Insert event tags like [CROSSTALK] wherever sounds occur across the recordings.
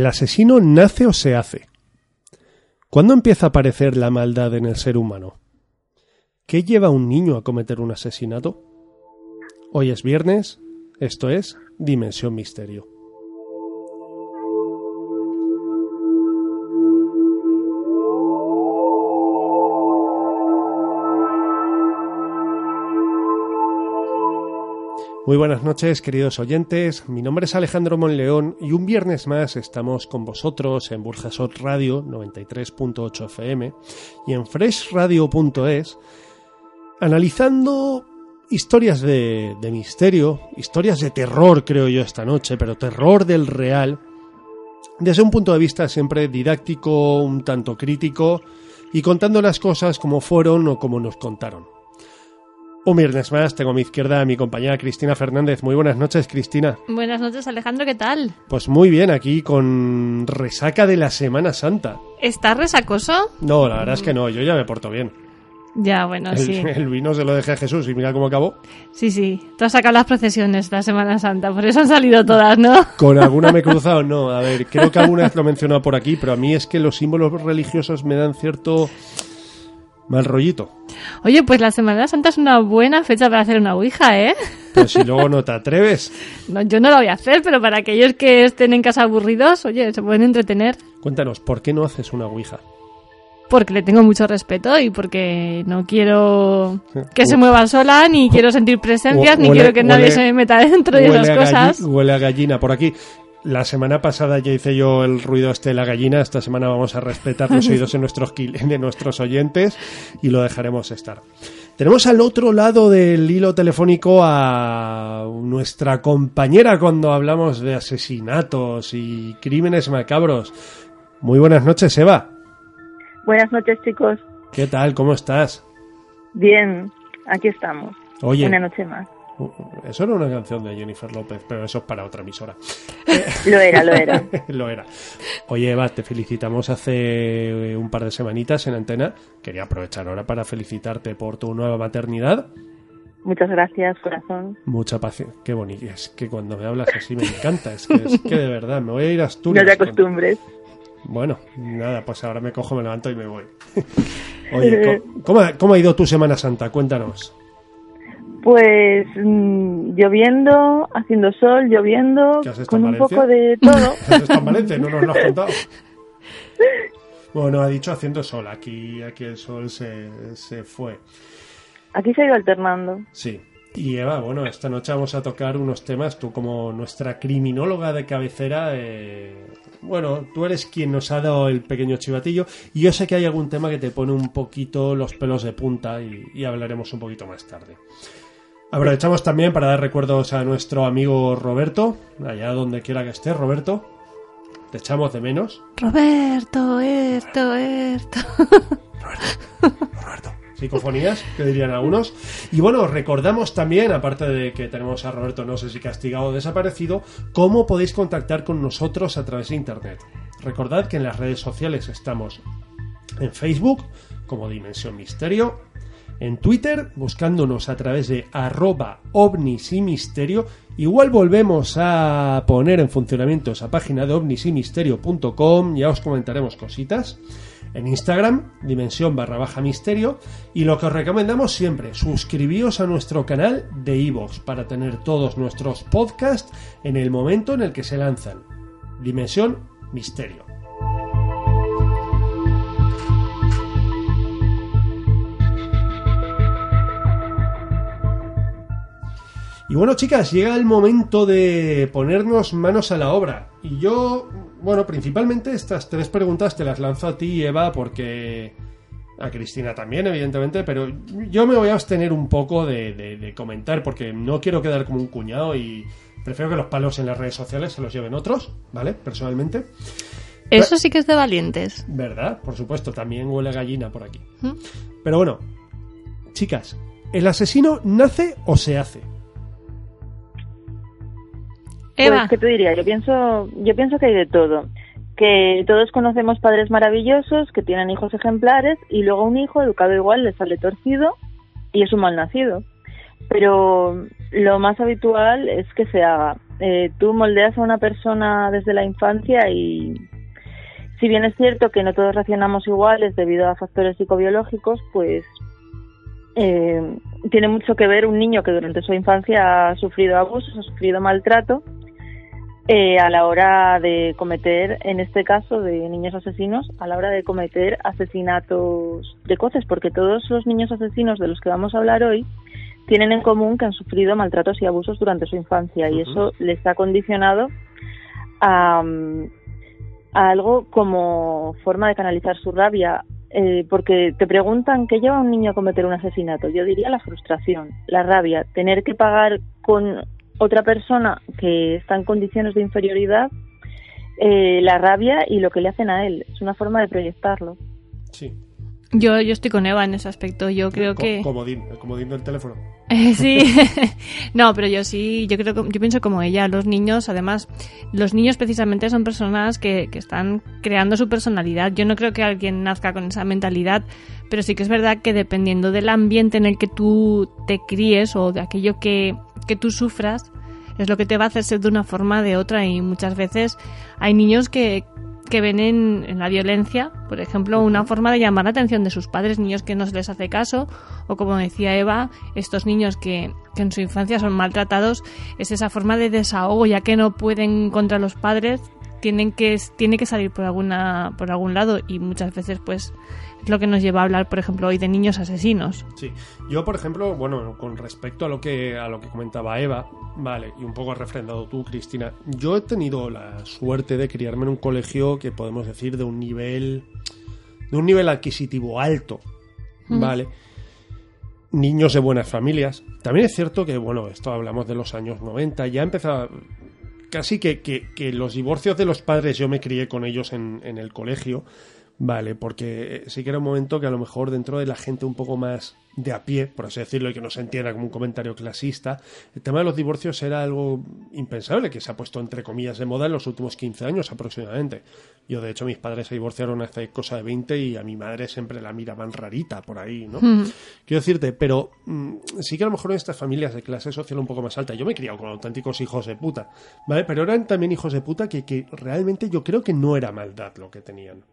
¿El asesino nace o se hace? ¿Cuándo empieza a aparecer la maldad en el ser humano? ¿Qué lleva a un niño a cometer un asesinato? Hoy es viernes, esto es Dimensión Misterio. Muy buenas noches, queridos oyentes. Mi nombre es Alejandro Monleón y un viernes más estamos con vosotros en Burjasot Radio 93.8 FM y en freshradio.es analizando historias de, de, misterio, historias de terror, creo yo, esta noche, pero terror del real, desde un punto de vista siempre didáctico, un tanto crítico y contando las cosas como fueron o como nos contaron. Un viernes más, tengo a mi izquierda a mi compañera Cristina Fernández. Muy buenas noches, Cristina. Buenas noches, Alejandro, ¿qué tal? Pues muy bien, aquí con resaca de la Semana Santa. ¿Estás resacoso? No, la verdad es que no, yo ya me porto bien. Ya, bueno, el, sí. [LAUGHS] El vino se lo dejé a Jesús y mira cómo acabó. Sí, sí. Tú has sacado las procesiones la Semana Santa, por eso han salido todas, ¿no? [LAUGHS] Con alguna me he cruzado, no. A ver, creo que alguna vez lo he mencionado por aquí, pero a mí es que los símbolos religiosos me dan cierto mal rollito. Oye, pues la Semana Santa es una buena fecha para hacer una ouija, ¿eh? Pero si luego no te [LAUGHS] atreves. No, yo no lo voy a hacer, pero para aquellos que estén en casa aburridos, oye, se pueden entretener. Cuéntanos, ¿por qué no haces una ouija? Porque le tengo mucho respeto y porque no quiero que se mueva sola, ni quiero sentir presencias, ni quiero que nadie se me meta dentro de esas cosas. Huele a gallina por aquí. La semana pasada ya hice yo el ruido este de la gallina. Esta semana vamos a respetar los [LAUGHS] oídos de nuestros, de nuestros oyentes y lo dejaremos estar. Tenemos al otro lado del hilo telefónico a nuestra compañera cuando hablamos de asesinatos y crímenes macabros. Muy buenas noches, Eva. Buenas noches, chicos. ¿Qué tal? ¿Cómo estás? Bien, aquí estamos. Oye. Una noche más. Eso era una canción de Jennifer López, pero eso es para otra emisora. lo era, lo era. [LAUGHS] lo era. Oye, Eva, te felicitamos hace un par de semanitas en antena. Quería aprovechar ahora para felicitarte por tu nueva maternidad. Muchas gracias, corazón. Mucha paciencia. Qué bonito. Es que cuando me hablas así me encanta. Es que, es que de verdad, me voy a ir a Asturias. No te acostumbres. Con... Bueno, nada, pues ahora me cojo, me levanto y me voy. [LAUGHS] Oye, ¿cómo, ¿cómo ha ido tu Semana Santa? Cuéntanos. Pues mmm, lloviendo, haciendo sol, lloviendo, con un poco de todo. [LAUGHS] ¿Qué has en Valencia? No nos lo has contado. [LAUGHS] Bueno, ha dicho haciendo sol. Aquí, aquí el sol se, se fue. Aquí se ha ido alternando. Sí. Y Eva, bueno, esta noche vamos a tocar unos temas. Tú como nuestra criminóloga de cabecera, eh, bueno, tú eres quien nos ha dado el pequeño chivatillo. Y yo sé que hay algún tema que te pone un poquito los pelos de punta y, y hablaremos un poquito más tarde. Aprovechamos también para dar recuerdos a nuestro amigo Roberto, allá donde quiera que esté, Roberto. Te echamos de menos. Roberto, esto, esto. Roberto, Roberto. Psicofonías, que dirían algunos. Y bueno, recordamos también, aparte de que tenemos a Roberto, no sé si castigado o desaparecido, cómo podéis contactar con nosotros a través de Internet. Recordad que en las redes sociales estamos en Facebook como Dimensión Misterio, en Twitter, buscándonos a través de arroba ovnis. Igual volvemos a poner en funcionamiento esa página de ovnisimisterio.com, ya os comentaremos cositas. En Instagram, dimensión barra baja misterio. Y lo que os recomendamos siempre, suscribíos a nuestro canal de iVoox para tener todos nuestros podcasts en el momento en el que se lanzan. Dimensión Misterio. Y bueno, chicas, llega el momento de ponernos manos a la obra. Y yo, bueno, principalmente estas tres preguntas te las lanzo a ti, Eva, porque a Cristina también, evidentemente, pero yo me voy a abstener un poco de, de, de, comentar porque no quiero quedar como un cuñado y prefiero que los palos en las redes sociales se los lleven otros, ¿vale? Personalmente. Eso sí que es de valientes. ¿Verdad? Por supuesto, también huele a gallina por aquí. ¿Mm? Pero bueno, chicas, ¿el asesino nace o se hace? Eva. Pues, ¿qué te diría? Yo pienso, yo pienso que hay de todo. Que todos conocemos padres maravillosos que tienen hijos ejemplares y luego un hijo educado igual le sale torcido y es un mal nacido. Pero lo más habitual es que se haga. eh, tú moldeas a una persona desde la infancia y si bien es cierto que no todos reaccionamos iguales debido a factores psicobiológicos, pues eh, tiene mucho que ver un niño que durante su infancia ha sufrido abusos, ha sufrido maltrato, eh, a la hora de cometer, en este caso de niños asesinos, a la hora de cometer asesinatos precoces, porque todos los niños asesinos de los que vamos a hablar hoy tienen en común que han sufrido maltratos y abusos durante su infancia y eso les ha condicionado a, algo como forma de canalizar su rabia. Eh, porque te preguntan qué lleva a un niño a cometer un asesinato. Yo diría la frustración, la rabia, tener que pagar con otra persona que está en condiciones de inferioridad eh, la rabia y lo que le hacen a él. Es una forma de proyectarlo. Sí. Yo, yo estoy con Eva en ese aspecto. Yo creo que. Comodín, el comodín del teléfono. [LAUGHS] Eh, sí. [LAUGHS] [LAUGHS] no, pero yo sí, yo creo yo pienso como ella. Los niños, además, los niños precisamente son personas que, que están creando su personalidad. Yo no creo que alguien nazca con esa mentalidad, pero sí que es verdad que dependiendo del ambiente en el que tú te críes o de aquello que, que tú sufras, es lo que te va a hacer ser de una forma o de otra. Y muchas veces hay niños que, que ven en, la violencia, por ejemplo, una forma de llamar la atención de sus padres, niños que no se les hace caso, o como decía Eva, estos niños que, que en su infancia son maltratados, es esa forma de desahogo, ya que no pueden contra los padres, tienen que, tiene que salir por alguna, por algún lado, y muchas veces pues es lo que nos lleva a hablar, por ejemplo, hoy de niños asesinos. Sí, yo, por ejemplo, bueno, con respecto a lo que, a lo que comentaba Eva, vale, y un poco refrendado tú, Cristina, yo he tenido la suerte de criarme en un colegio que podemos decir de un nivel, de un nivel adquisitivo alto, vale. Niños de buenas familias. También es cierto que, bueno, esto hablamos de los años 90, ya empezaba casi que, que, los divorcios de los padres yo me crié con ellos en, en el colegio Vale, porque sí que era un momento que a lo mejor dentro de la gente un poco más de a pie, por así decirlo, y que no se entienda como un comentario clasista, el tema de los divorcios era algo impensable, que se ha puesto entre comillas de moda en los últimos 15 años aproximadamente. Yo, de hecho, mis padres se divorciaron hace cosa de 20 y a mi madre siempre la miraban rarita por ahí, ¿no? Quiero decirte, pero mm, sí que a lo mejor en estas familias de clase social un poco más alta, yo me he criado con auténticos hijos de puta, ¿vale? Pero eran también hijos de puta que, que realmente yo creo que no era maldad lo que tenían.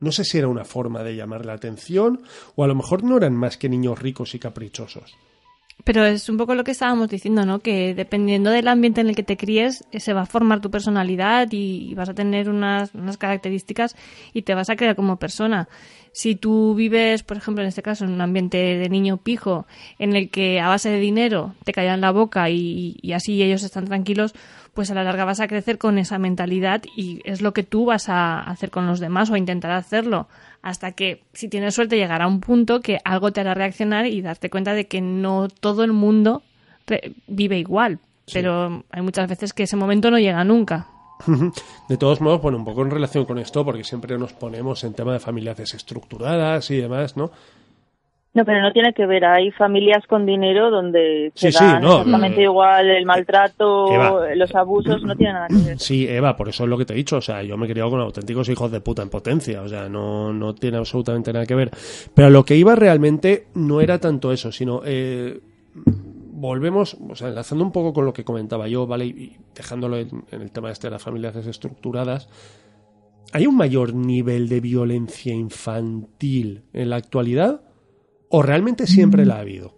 No sé si era una forma de llamar la atención o a lo mejor no eran más que niños ricos y caprichosos. Pero es un poco lo que estábamos diciendo, ¿no? Que dependiendo del ambiente en el que te críes, se va a formar tu personalidad y vas a tener unas, unas características y te vas a crear como persona. Si tú vives, por ejemplo, en este caso, en un ambiente de niño pijo, en el que a base de dinero te callan la boca y, y así ellos están tranquilos, pues a la larga vas a crecer con esa mentalidad y es lo que tú vas a hacer con los demás o a intentar hacerlo hasta que si tienes suerte llegará a un punto que algo te hará reaccionar y darte cuenta de que no todo el mundo vive igual. Pero hay muchas veces que ese momento no llega nunca. [LAUGHS] De todos modos, bueno, un poco en relación con esto, porque siempre nos ponemos en tema de familias desestructuradas y demás, ¿no? No, pero no tiene que ver. Hay familias con dinero donde se sí, exactamente igual el maltrato, los abusos, no tiene nada que ver. Sí, Eva, por eso es lo que te he dicho. O sea, yo me he criado con auténticos hijos de puta en potencia. O sea, no, no tiene absolutamente nada que ver. Pero lo que iba realmente no era tanto eso, sino... Eh, volvemos, o sea, enlazando un poco con lo que comentaba yo, ¿vale? Y dejándolo en, en el tema este de las familias desestructuradas, ¿hay un mayor nivel de violencia infantil en la actualidad? ¿O realmente siempre la ha habido?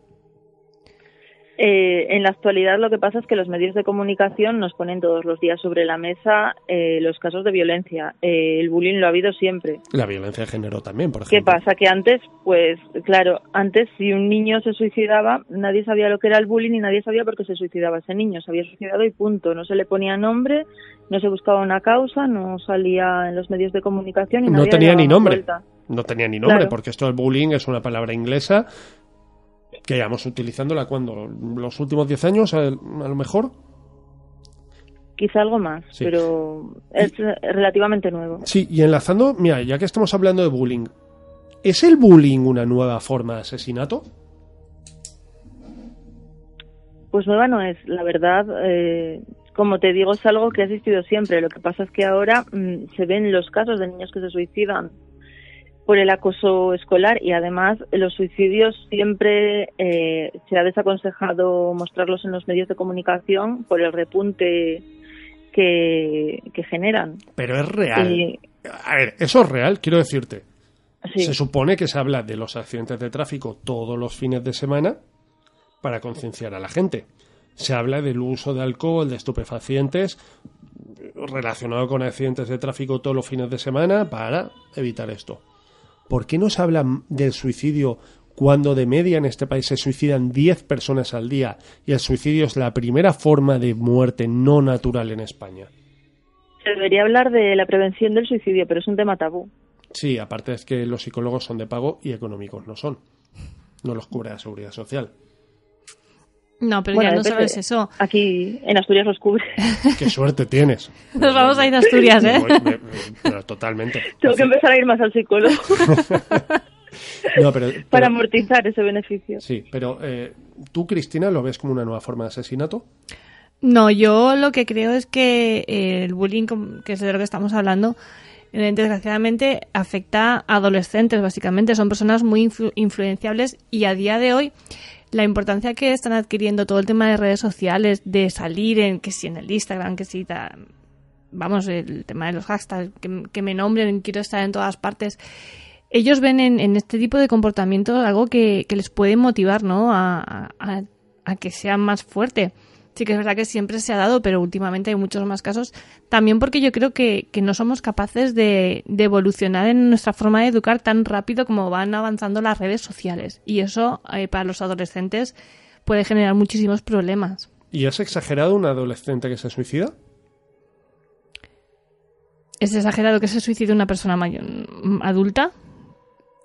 Eh, en la actualidad lo que pasa es que los medios de comunicación nos ponen todos los días sobre la mesa eh, los casos de violencia. Eh, el bullying lo ha habido siempre. La violencia de género también, por ejemplo. ¿Qué pasa? Que antes, pues claro, antes si un niño se suicidaba, nadie sabía lo que era el bullying y nadie sabía por qué se suicidaba ese niño. Se había suicidado y punto. No se le ponía nombre, no se buscaba una causa, no salía en los medios de comunicación. Y no tenía ni nombre. No tenía ni nombre, porque esto del bullying es una palabra inglesa que llevamos utilizándola cuando los últimos 10 años a, lo mejor. Quizá algo más pero es relativamente nuevo. Sí y enlazando mira ya que estamos hablando de bullying es el bullying una nueva forma de asesinato pues nueva no es la verdad eh, como te digo es algo que ha existido siempre. Lo que pasa es que ahora mm, se ven los casos de niños que se suicidan por el acoso escolar y además los suicidios siempre eh, se ha desaconsejado mostrarlos en los medios de comunicación por el repunte que, que generan. Pero es real. Y- A ver, eso es real, quiero decirte. sí. Se supone que se habla de los accidentes de tráfico todos los fines de semana para concienciar a la gente. Se habla del uso de alcohol, de estupefacientes relacionado con accidentes de tráfico todos los fines de semana para evitar esto. ¿Por qué no se habla del suicidio cuando de media en este país se suicidan 10 personas al día y el suicidio es la primera forma de muerte no natural en España? Se debería hablar de la prevención del suicidio, pero es un tema tabú. Sí, aparte es que los psicólogos son de pago y económicos no son. No los cubre la seguridad social. No, pero Bueno, ya no sabes eso. Aquí en Asturias los cubre. [LAUGHS] Qué suerte tienes. Nos vamos a ir a Asturias, ¿eh? Me voy- me- pero totalmente. Tengo que empezar a ir más al psicólogo [LAUGHS] No, pero, [LAUGHS] pero- para amortizar ese beneficio. sí, pero eh, tú, Cristina, lo ves como una nueva forma de asesinato. No, yo lo que creo es que eh, el bullying, que es de lo que estamos hablando, eh, desgraciadamente afecta a adolescentes, básicamente. Son personas muy influ- influenciables y a día de hoy la importancia que están adquiriendo todo el tema de redes sociales, de salir en, que si en el Instagram, que si vamos, el tema de los hashtags, que, que me nombren, quiero estar en todas partes. Ellos ven en, en este tipo de comportamiento algo que, que les puede motivar, ¿no? A, a- a que sean más fuerte. Sí que es verdad que siempre se ha dado, pero últimamente hay muchos más casos. También porque yo creo que, que no somos capaces de, de evolucionar en nuestra forma de educar tan rápido como van avanzando las redes sociales. Y eso, eh, para los adolescentes, puede generar muchísimos problemas. ¿Y es exagerado un adolescente que se suicida? ¿Es exagerado que se suicide una persona mayor, adulta?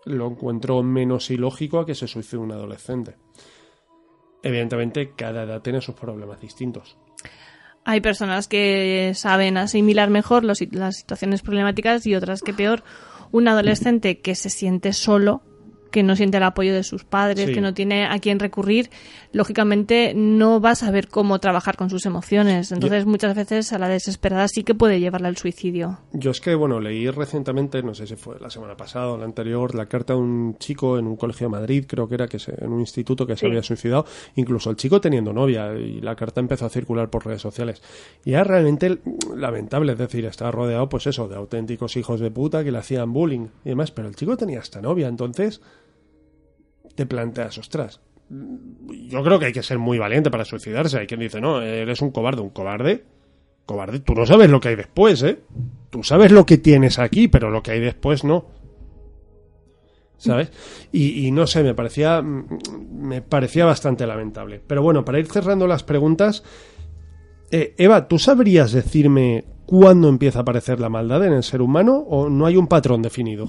Lo encuentro menos ilógico a que se suicide un adolescente. Evidentemente, cada edad tiene sus problemas distintos. Hay personas que saben asimilar mejor las situaciones problemáticas y otras que peor. Un adolescente que se siente solo, que no siente el apoyo de sus padres, Sí. que no tiene a quién recurrir, lógicamente no va a saber cómo trabajar con sus emociones. Entonces, muchas veces a la desesperada sí que puede llevarla al suicidio. Yo es que, bueno, leí recientemente, no sé si fue la semana pasada o la anterior, la carta de un chico en un colegio de Madrid, creo que era, que se- en un instituto que se Sí. había suicidado, incluso el chico teniendo novia, y la carta empezó a circular por redes sociales. Y era realmente lamentable, es decir, estaba rodeado, pues eso, de auténticos hijos de puta que le hacían bullying y demás, pero el chico tenía esta novia, entonces te planteas, ostras, yo creo que hay que ser muy valiente para suicidarse. Hay quien dice, no, eres un cobarde, un cobarde. Cobarde, tú no sabes lo que hay después, ¿eh? Tú sabes lo que tienes aquí, pero lo que hay después no. ¿Sabes? Y, no sé, me parecía, me parecía bastante lamentable. Pero bueno, para ir cerrando las preguntas, eh, Eva, ¿tú sabrías decirme cuándo empieza a aparecer la maldad en el ser humano o no hay un patrón definido?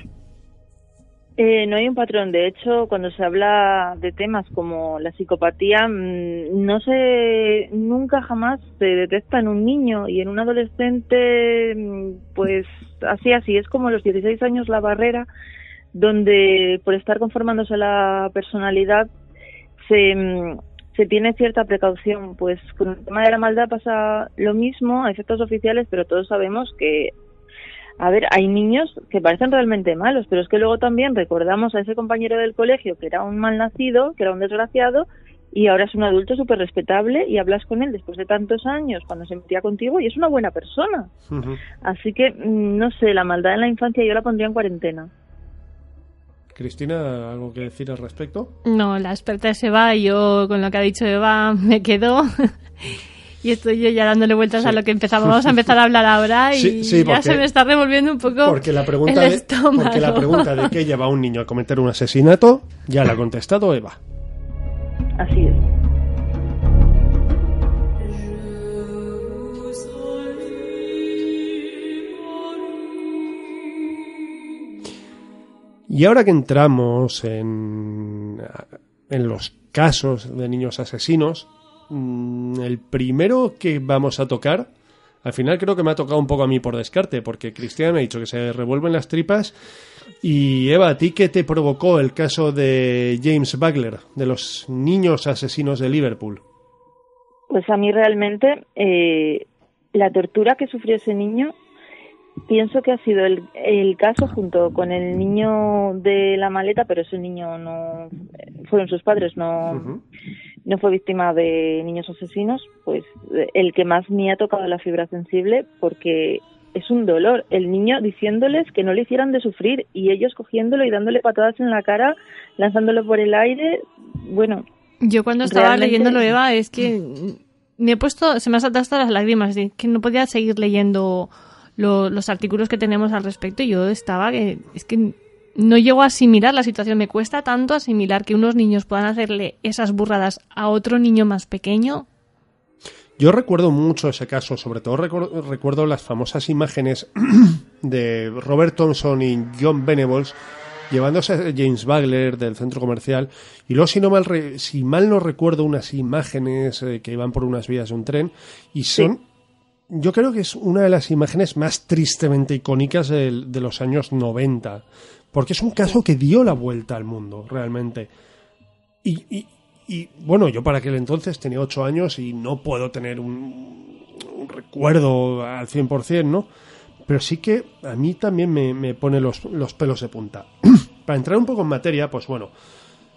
Eh, no hay un patrón. De hecho, cuando se habla de temas como la psicopatía, mm, no se, nunca jamás se detecta en un niño y en un adolescente, mm, pues así, así. Es como los 16 años la barrera donde por estar conformándose la personalidad se, mm, se tiene cierta precaución. Pues con el tema de la maldad pasa lo mismo a efectos oficiales, pero todos sabemos que a ver, hay niños que parecen realmente malos, pero es que luego también recordamos a ese compañero del colegio que era un malnacido, que era un desgraciado, y ahora es un adulto súper respetable y hablas con él después de tantos años cuando se metía contigo y es una buena persona. Así que, mm, no sé, la maldad en la infancia yo la pondría en cuarentena. Cristina, ¿algo que decir al respecto? No, la experta es Eva y yo con lo que ha dicho Eva me quedo. [LAUGHS] y estoy yo ya dándole vueltas Sí. a lo que empezamos. Vamos a empezar a hablar ahora y Sí, sí, ya porque- se me está revolviendo un poco Porque la pregunta, el de, porque la pregunta de qué lleva a un niño a cometer un asesinato ya la ha contestado Eva. Así es. Y ahora que entramos en, en los casos de niños asesinos, mm, el primero que vamos a tocar, al final creo que me ha tocado un poco a mí por descarte, porque Cristian me ha dicho que se revuelven las tripas. Y Eva, ¿a ti qué te provocó el caso de James Bagler, de los niños asesinos de Liverpool? Pues a mí realmente eh, la tortura que sufrió ese niño pienso que ha sido el, el caso junto con el niño de la maleta, pero ese niño no fueron sus padres, no. No fue víctima de niños asesinos, pues eh, el que más me ha tocado la fibra sensible porque es un dolor. El niño diciéndoles que no le hicieran de sufrir y ellos cogiéndolo y dándole patadas en la cara, lanzándolo por el aire. Bueno, Yo cuando estaba Realmente- leyéndolo, Eva, es que me he puesto, se me han saltado hasta las lágrimas, de que no podía seguir leyendo lo- los artículos que tenemos al respecto. y Yo estaba que, es que no llego a asimilar la situación. Me cuesta tanto asimilar que unos niños puedan hacerle esas burradas a otro niño más pequeño. Yo recuerdo mucho ese caso, sobre todo recuerdo las famosas imágenes [CLEARS THROAT] de Robert Thompson y John Venables llevándose a James Bagler del centro comercial y luego si no mal re- si mal no recuerdo unas imágenes eh, que iban por unas vías de un tren y son yo creo que es una de las imágenes más tristemente icónicas de, los años 90 porque es un caso que dio la vuelta al mundo realmente y, bueno, yo para aquel entonces tenía ocho años y no puedo tener un, recuerdo al 100%, ¿no? Pero sí que a mí también me, pone los, los pelos de punta. [CLEARS THROAT] para entrar un poco en materia, pues bueno,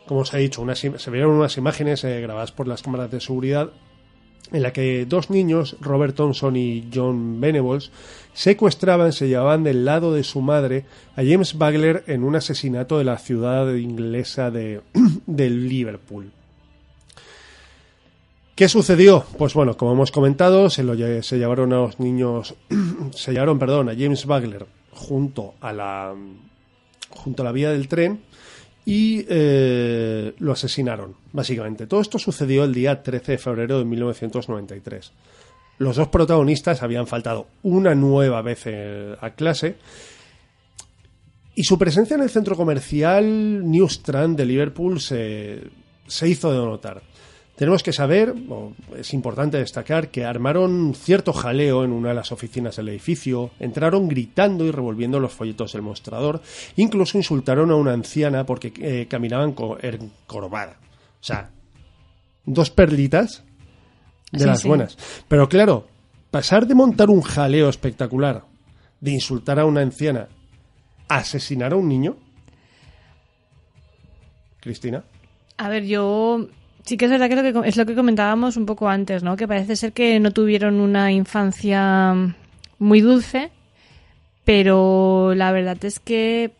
como os he dicho, se vieron unas imágenes eh, grabadas por las cámaras de seguridad en la que dos niños, Robert Thompson y John Venables, secuestraban, se llevaban del lado de su madre a James Bagler en un asesinato de la ciudad inglesa de, [CLEARS THROAT] de Liverpool. ¿Qué sucedió? Pues bueno, como hemos comentado, se, lo, se llevaron a los niños, [CLEARS THROAT] se llevaron, perdón, a James Bagler junto a la, junto a la vía del tren y eh, lo asesinaron, básicamente. Todo esto sucedió el día 13 de febrero de 1993. Los dos protagonistas habían faltado una nueva vez eh, a clase y su presencia en el centro comercial New Strand de Liverpool se, se hizo de notar. Tenemos que saber, o es importante destacar, que armaron cierto jaleo en una de las oficinas del edificio, entraron gritando y revolviendo los folletos del mostrador, incluso insultaron a una anciana porque eh, caminaban co- encorvada. O sea, dos perlitas de Sí, las sí. buenas. Pero claro, pasar de montar un jaleo espectacular, de insultar a una anciana, a asesinar a un niño. Cristina. A ver, yo sí que es verdad que, lo que es lo que comentábamos un poco antes, ¿no? Que parece ser que no tuvieron una infancia muy dulce, pero la verdad es que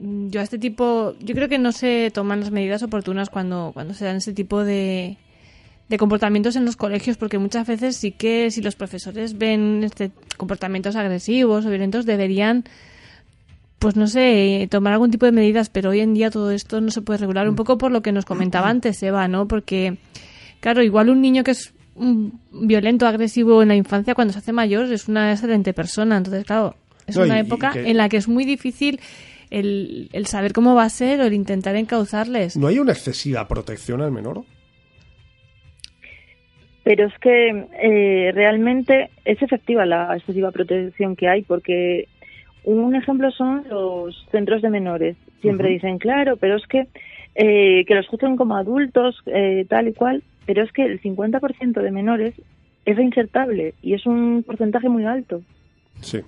mm, yo a este tipo, yo creo que no se toman las medidas oportunas cuando, cuando se dan este tipo de, de comportamientos en los colegios, porque muchas veces sí que si los profesores ven este comportamientos agresivos o violentos deberían pues no sé, tomar algún tipo de medidas, pero hoy en día todo esto no se puede regular un poco por lo que nos comentaba [CLEARS THROAT] antes Eva, ¿no? Porque, claro, igual un niño que es mm, violento, agresivo en la infancia, cuando se hace mayor, es una excelente persona. Entonces, claro, es No, una y- y época que- en la que es muy difícil el, el saber cómo va a ser o el intentar encauzarles. ¿No hay una excesiva protección al menor? pero es que eh, realmente es efectiva la excesiva protección que hay porque un ejemplo son los centros de menores. Siempre dicen, claro, pero es que eh, que los juzguen como adultos, eh, tal y cual, pero es que el 50% de menores es reinsertable y es un porcentaje muy alto. Sí.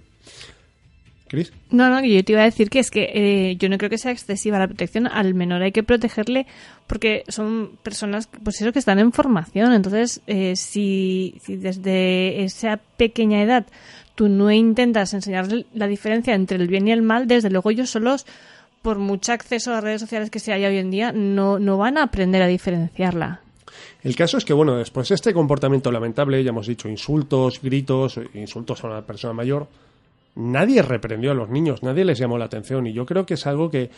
¿Cris? No, no, yo te iba a decir que es que eh, yo no creo que sea excesiva la protección. Al menor hay que protegerle porque son personas, pues eso, que están en formación. Entonces, eh, si, si desde esa pequeña edad tú no intentas enseñarle la diferencia entre el bien y el mal, desde luego ellos solos, por mucho acceso a redes sociales que se haya hoy en día, no, no van a aprender a diferenciarla. El caso es que, bueno, después de este comportamiento lamentable, ya hemos dicho insultos, gritos, insultos a una persona mayor, nadie reprendió a los niños, nadie les llamó la atención y yo creo que es algo que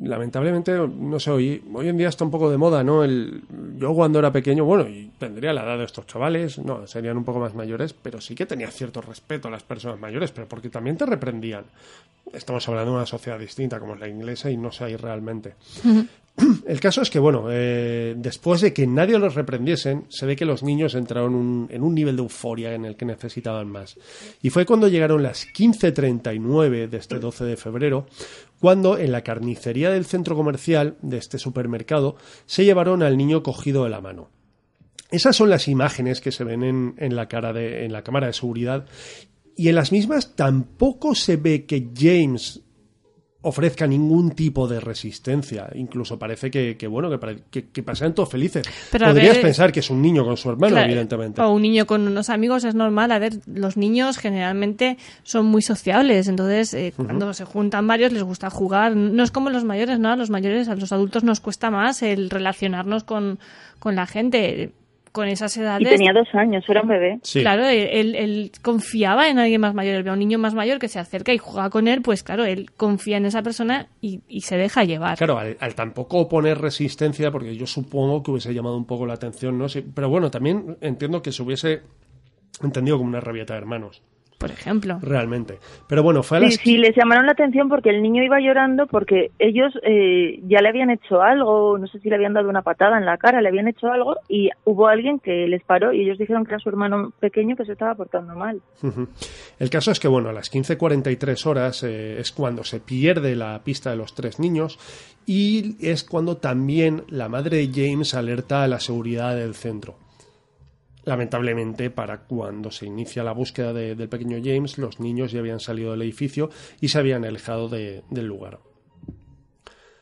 lamentablemente, no sé, hoy, hoy en día está un poco de moda, ¿no? El, yo cuando era pequeño, bueno, y tendría la edad de estos chavales, no, serían un poco más mayores, pero sí que tenía cierto respeto a las personas mayores, pero porque también te reprendían. Estamos hablando de una sociedad distinta como es la inglesa y no sé ahí realmente. El caso es que, bueno, eh, después de que nadie los reprendiesen, se ve que los niños entraron un- en un nivel de euforia en el que necesitaban más. Y fue cuando llegaron las 15.39 de este 12 de febrero, cuando en la carnicería del centro comercial de este supermercado se llevaron al niño cogido de la mano. Esas son las imágenes que se ven en, en la, cara de, en la cámara de seguridad Y en las mismas tampoco se ve que James ofrezca ningún tipo de resistencia. Incluso parece que, que bueno, que, que, que pasean todos felices. Pero Podrías ver- pensar que es un niño con su hermano, Claro, evidentemente. O un niño con unos amigos es normal. A ver, los niños generalmente son muy sociables, entonces eh, cuando se juntan varios les gusta jugar. No es como los mayores, ¿no? A los mayores, a los adultos nos cuesta más el relacionarnos con, con la gente. Con esas Y tenía dos años, era un bebé. Sí. Claro, él, él- él confiaba en alguien más mayor. Él ve a un niño más mayor que se acerca y juega con él, pues claro, él confía en esa persona y, y se deja llevar. Claro, al, al tampoco oponer resistencia, porque yo supongo que hubiese llamado un poco la atención, ¿no? Sí, pero bueno, también entiendo que se hubiese entendido como una rabieta de hermanos, Por ejemplo. realmente. Pero bueno, fue a las... sí, les llamaron la atención porque el niño iba llorando porque ellos eh, ya le habían hecho algo, no sé si le habían dado una patada en la cara, le habían hecho algo y hubo alguien que les paró y ellos dijeron que era su hermano pequeño que se estaba portando mal. El caso es que, bueno, a las 15.43 horas eh, es cuando se pierde la pista de los tres niños y es cuando también la madre de James alerta a la seguridad del centro. Lamentablemente, para cuando se inicia la búsqueda de- del pequeño James, los niños ya habían salido del edificio y se habían alejado de- del lugar.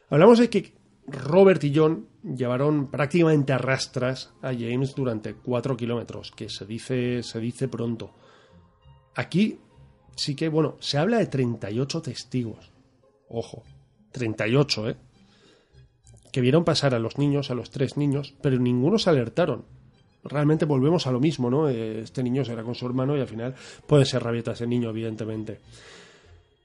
Hablamos de que Robert y John llevaron prácticamente a rastras a James durante cuatro kilómetros, que se dice, se dice pronto. Aquí sí que, bueno, se habla de 38 testigos. Ojo, 38, ¿eh? Que vieron pasar a los niños, a los tres niños, pero ninguno se alertaron. Realmente volvemos a lo mismo, ¿no? Eh, Este niño será con su hermano y al final puede ser rabieta ese niño, evidentemente.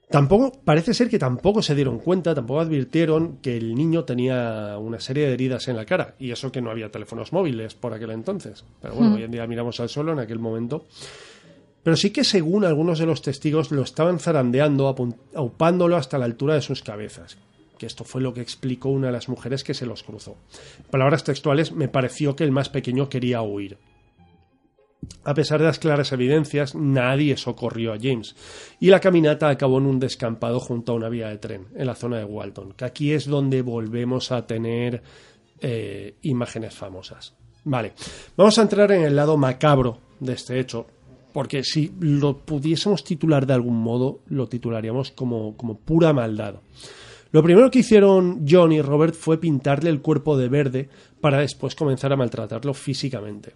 Tampoco, parece ser que tampoco se dieron cuenta, tampoco advirtieron que el niño tenía una serie de heridas en la cara, y eso que no había teléfonos móviles por aquel entonces. Pero bueno, hoy en día miramos al suelo en aquel momento. Pero sí que según algunos de los testigos lo estaban zarandeando, aupándolo hasta la altura de sus cabezas. Que esto fue lo que explicó una de las mujeres que se los cruzó. Palabras textuales, me pareció que el más pequeño quería huir. A pesar de las claras evidencias, nadie socorrió a James, y la caminata acabó en un descampado junto a una vía de tren, en la zona de Walton, que aquí es donde volvemos a tener eh, imágenes famosas. Vale, vamos a entrar en el lado macabro de este hecho, porque si lo pudiésemos titular de algún modo, lo titularíamos como, como pura maldad. Lo primero que hicieron John y Robert fue pintarle el cuerpo de verde para después comenzar a maltratarlo físicamente.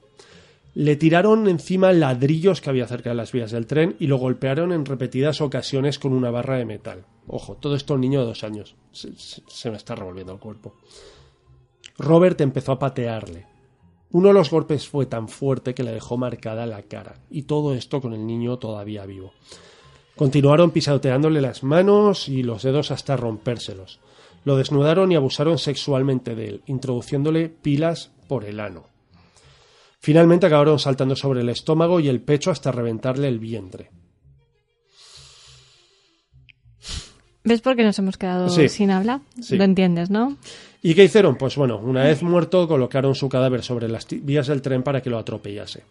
Le tiraron encima ladrillos que había cerca de las vías del tren y lo golpearon en repetidas ocasiones con una barra de metal. Ojo, todo esto un niño de dos años. Se, se- se me está revolviendo el cuerpo. Robert empezó a patearle. Uno de los golpes fue tan fuerte que le dejó marcada la cara, y todo esto con el niño todavía vivo. Continuaron pisoteándole las manos y los dedos hasta rompérselos. Lo desnudaron y abusaron sexualmente de él, introduciéndole pilas por el ano. Finalmente acabaron saltando sobre el estómago y el pecho hasta reventarle el vientre. ¿Ves por qué nos hemos quedado Sí. sin habla? Sí. Lo entiendes, ¿no? ¿Y qué hicieron? Pues bueno, una vez muerto colocaron su cadáver sobre las vías del tren para que lo atropellase.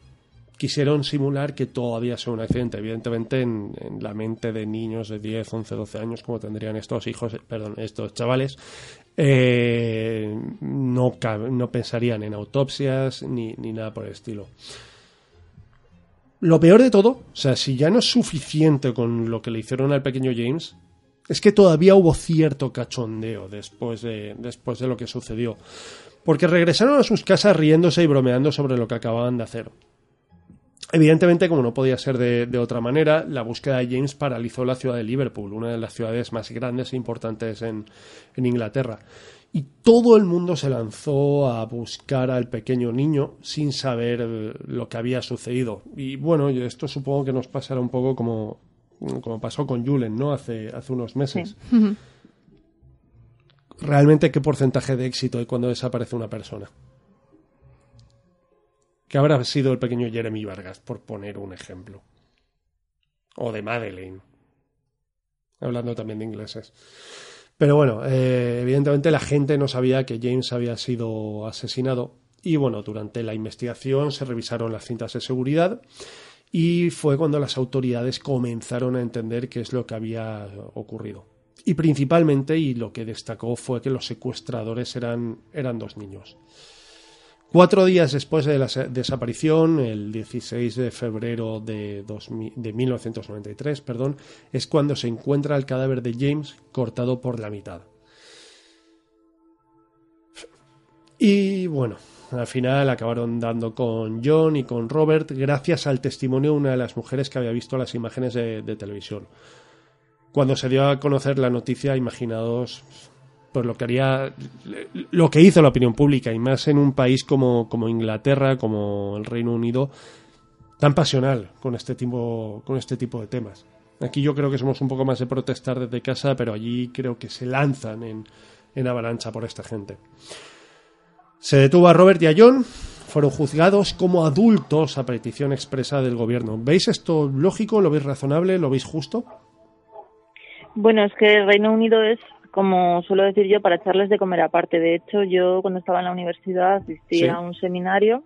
Quisieron simular que todo había sido un accidente. Evidentemente, en, la mente de niños de 10, 11, 12 años, como tendrían estos hijos, eh, perdón, estos chavales, eh, no, no pensarían en autopsias ni, ni nada por el estilo. Lo peor de todo, o sea, si ya no es suficiente con lo que le hicieron al pequeño James, es que todavía hubo cierto cachondeo después de, después de lo que sucedió. Porque regresaron a sus casas riéndose y bromeando sobre lo que acababan de hacer. Evidentemente, como no podía ser de, de otra manera, la búsqueda de James paralizó la ciudad de Liverpool, una de las ciudades más grandes e importantes en, en Inglaterra. Y todo el mundo se lanzó a buscar al pequeño niño sin saber eh, lo que había sucedido. Y bueno, esto supongo que nos pasará un poco como, como pasó con Julen, ¿no? Hace, hace unos meses. Realmente, ¿qué porcentaje de éxito hay cuando desaparece una persona? Que habrá sido el pequeño Jeremy Vargas, por poner un ejemplo. O de Madeleine. Hablando también de ingleses. Pero bueno, eh, evidentemente la gente no sabía que James había sido asesinado. Y bueno, durante la investigación se revisaron las cintas de seguridad y fue cuando las autoridades comenzaron a entender qué es lo que había ocurrido. Y principalmente, y lo que destacó fue que los secuestradores eran, eran dos niños. Cuatro días después de la desaparición, el 16 de febrero de, de 1993, perdón, es cuando se encuentra el cadáver de James cortado por la mitad. Y bueno, al final acabaron dando con John y con Robert gracias al testimonio de una de las mujeres que había visto las imágenes de, de televisión. Cuando se dio a conocer la noticia, imaginados pues lo que haría, lo que hizo la opinión pública, y más en un país como, como Inglaterra, como el Reino Unido, tan pasional con este tipo, con este tipo de temas. Aquí yo creo que somos un poco más de protestar desde casa, pero allí creo que se lanzan en, en avalancha por esta gente. Se detuvo a Robert y a John, fueron juzgados como adultos a petición expresa del gobierno. ¿Veis esto lógico? ¿Lo veis razonable? ¿Lo veis justo? Bueno, es que el Reino Unido es como suelo decir yo, para echarles de comer aparte. De hecho, yo cuando estaba en la universidad asistí a un seminario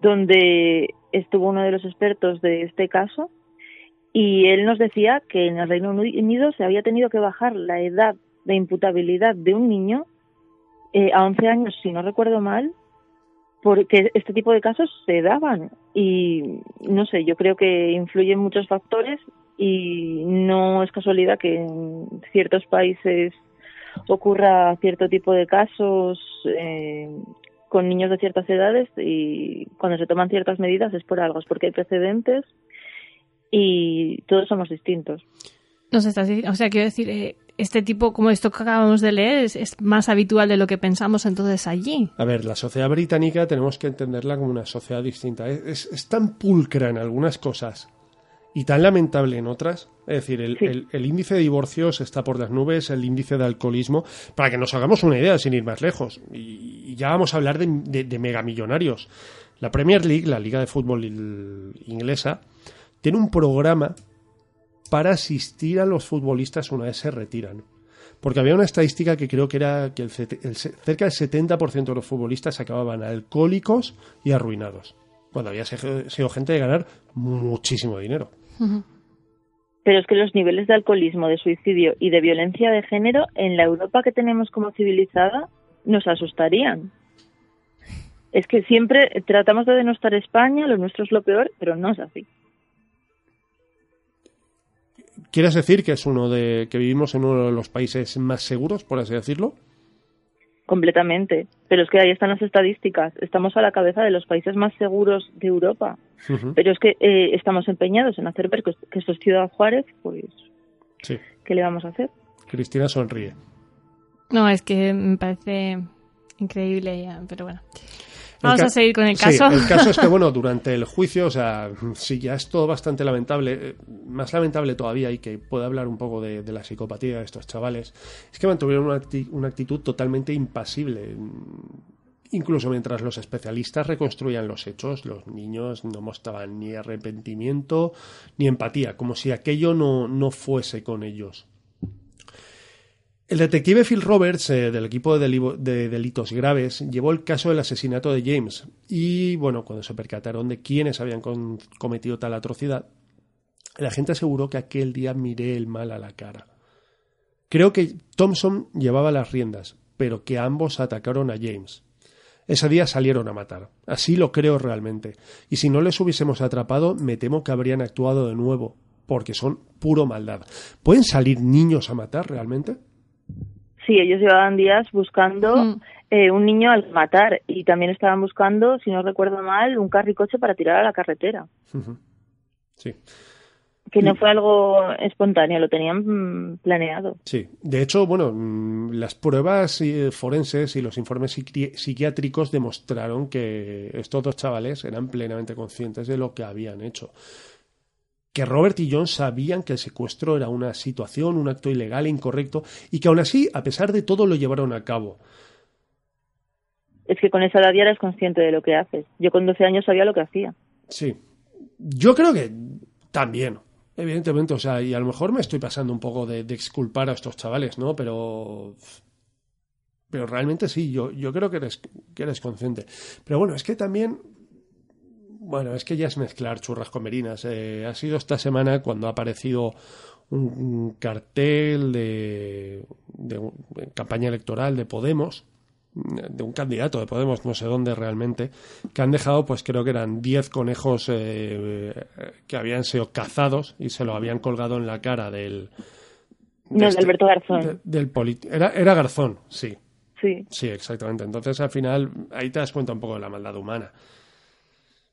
donde estuvo uno de los expertos de este caso y él nos decía que en el Reino Unido se había tenido que bajar la edad de imputabilidad de un niño eh, a 11 años, si no recuerdo mal, porque este tipo de casos se daban y no sé, yo creo que influyen muchos factores y no es casualidad que en ciertos países ocurra cierto tipo de casos eh, con niños de ciertas edades y cuando se toman ciertas medidas es por algo, es porque hay precedentes y todos somos distintos. No sé, o sea, quiero decir, eh, este tipo, como esto que acabamos de leer, es, más habitual de lo que pensamos entonces allí. A ver, la sociedad británica tenemos que entenderla como una sociedad distinta. es tan pulcra en algunas cosas y tan lamentable en otras. Es decir, el, índice de divorcios está por las nubes, el índice de alcoholismo, para que nos hagamos una idea sin ir más lejos. Y, ya vamos a hablar de, de, megamillonarios. La Premier League, la Liga de Fútbol inglesa, tiene un programa para asistir a los futbolistas una vez se retiran. Porque había una estadística que creo que era que el, cerca del 70% de los futbolistas acababan alcohólicos y arruinados. Cuando había sido gente de ganar muchísimo dinero. Pero es que los niveles de alcoholismo, de suicidio y de violencia de género en la Europa que tenemos como civilizada nos asustarían. Es que siempre tratamos de denostar España, lo nuestro es lo peor, pero no es así. ¿Quieres decir que es uno de que vivimos en uno de los países más seguros, por así decirlo? Completamente. Pero es que ahí están las estadísticas. Estamos a la cabeza de los países más seguros de Europa. Pero es que eh, estamos empeñados en hacer ver que, esto es Ciudad Juárez, pues. Sí. ¿Qué le vamos a hacer? Cristina sonríe. No, es que me parece increíble, pero bueno. Vamos a seguir con el caso. Sí, el caso es que, [LAUGHS] bueno, durante el juicio, o sea, sí, ya es todo bastante lamentable, eh, más lamentable todavía, y que puede hablar un poco de, la psicopatía de estos chavales, es que mantuvieron una, una actitud totalmente impasible. Incluso mientras los especialistas reconstruían los hechos, los niños no mostraban ni arrepentimiento ni empatía, como si aquello no, no fuese con ellos. El detective Phil Roberts, eh, del equipo de, delitos graves, llevó el caso del asesinato de James y, bueno, cuando se percataron de quiénes habían cometido tal atrocidad, la gente aseguró que aquel día miré el mal a la cara. Creo que Thompson llevaba las riendas, pero que ambos atacaron a James. Ese día salieron a matar. Así lo creo realmente. Y si no les hubiésemos atrapado, me temo que habrían actuado de nuevo, porque son puro maldad. ¿Pueden salir niños a matar realmente? Sí, ellos llevaban días buscando mm. eh, un niño al matar y también estaban buscando, si no recuerdo mal, un carricoche para tirar a la carretera. Sí. Que no fue algo espontáneo, lo tenían mm, planeado. Sí, de hecho, bueno, mm, las pruebas eh, forenses y los informes psiquiátricos demostraron que estos dos chavales eran plenamente conscientes de lo que habían hecho que Robert y John sabían que el secuestro era una situación, un acto ilegal e incorrecto, y que aún así, a pesar de todo, lo llevaron a cabo. Es que con esa edad ya eres consciente de lo que haces. Yo con 12 años sabía lo que hacía. Sí. Yo creo que también, evidentemente, o sea, y a lo mejor me estoy pasando un poco de, exculpar a estos chavales, ¿no? Pero pero realmente sí, yo, yo creo que eres, que eres consciente. Pero bueno, es que también bueno, es que ya es mezclar churras con merinas. Eh, ha sido esta semana cuando ha aparecido un, cartel de, campaña electoral de Podemos de un candidato de Podemos, no sé dónde realmente, que han dejado, pues creo que eran 10 conejos eh, que habían sido cazados y se lo habían colgado en la cara del... no, de Alberto Garzón. del era, era Garzón, sí. Sí. Sí, exactamente. Entonces, al final, ahí te das cuenta un poco de la maldad humana.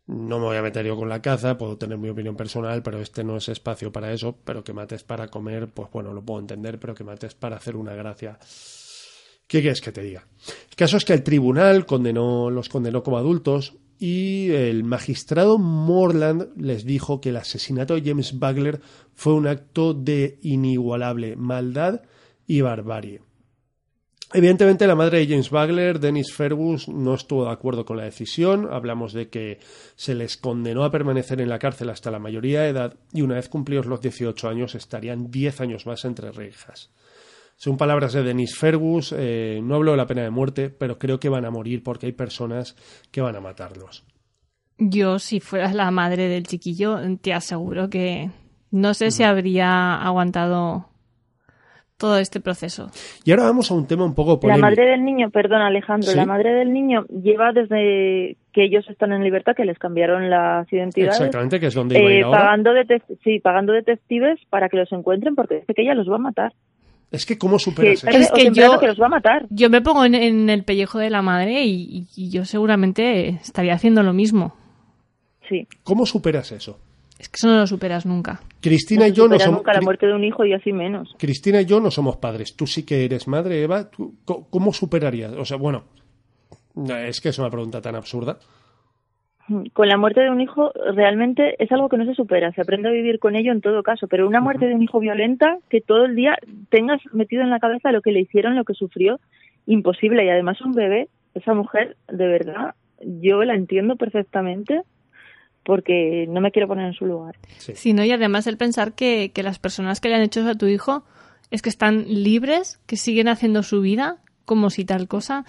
No me voy a meter yo con la caza, puedo tener mi opinión personal, pero este no es espacio para eso. Pero que mates para comer, pues bueno, lo puedo entender, pero que mates para hacer una gracia ¿Qué quieres que te diga? El caso es que el tribunal condenó, los condenó como adultos y el magistrado Morland les dijo que el asesinato de James Bagler fue un acto de inigualable maldad y barbarie. Evidentemente, la madre de James Bagler, Dennis Fergus, no estuvo de acuerdo con la decisión. Hablamos de que se les condenó a permanecer en la cárcel hasta la mayoría de edad y una vez cumplidos los 18 años estarían 10 años más entre rejas. Según palabras de Denis Fergus, eh, no hablo de la pena de muerte, pero creo que van a morir porque hay personas que van a matarlos. Yo, si fueras la madre del chiquillo, te aseguro que no sé si habría aguantado todo este proceso. Y ahora vamos a un tema un poco polémico. La madre del niño, perdón Alejandro, la madre del niño lleva desde que ellos están en libertad, que les cambiaron las identidades. Exactamente, que es donde iba a ir eh, Pagando, sí, pagando detectives para que los encuentren porque dice que ella los va a matar. Es que cómo superas eso? Es que yo, que los va a matar. yo me pongo en, el pellejo de la madre y, yo seguramente estaría haciendo lo mismo. Sí. ¿Cómo superas eso? Es que eso no lo superas nunca. Cristina y yo no somos. nunca la muerte de un hijo y así menos. Cristina y yo no somos padres. Tú sí que eres madre, Eva. ¿Cómo superarías? O sea, bueno, es que es una pregunta tan absurda con la muerte de un hijo realmente es algo que no se supera, se aprende a vivir con ello en todo caso, pero una muerte de un hijo violenta que todo el día tengas metido en la cabeza lo que le hicieron, lo que sufrió, imposible y además un bebé, esa mujer de verdad, yo la entiendo perfectamente porque no me quiero poner en su lugar. Sí, y además el pensar que, que las personas que le han hecho eso a tu hijo es que están libres, que siguen haciendo su vida como si tal cosa.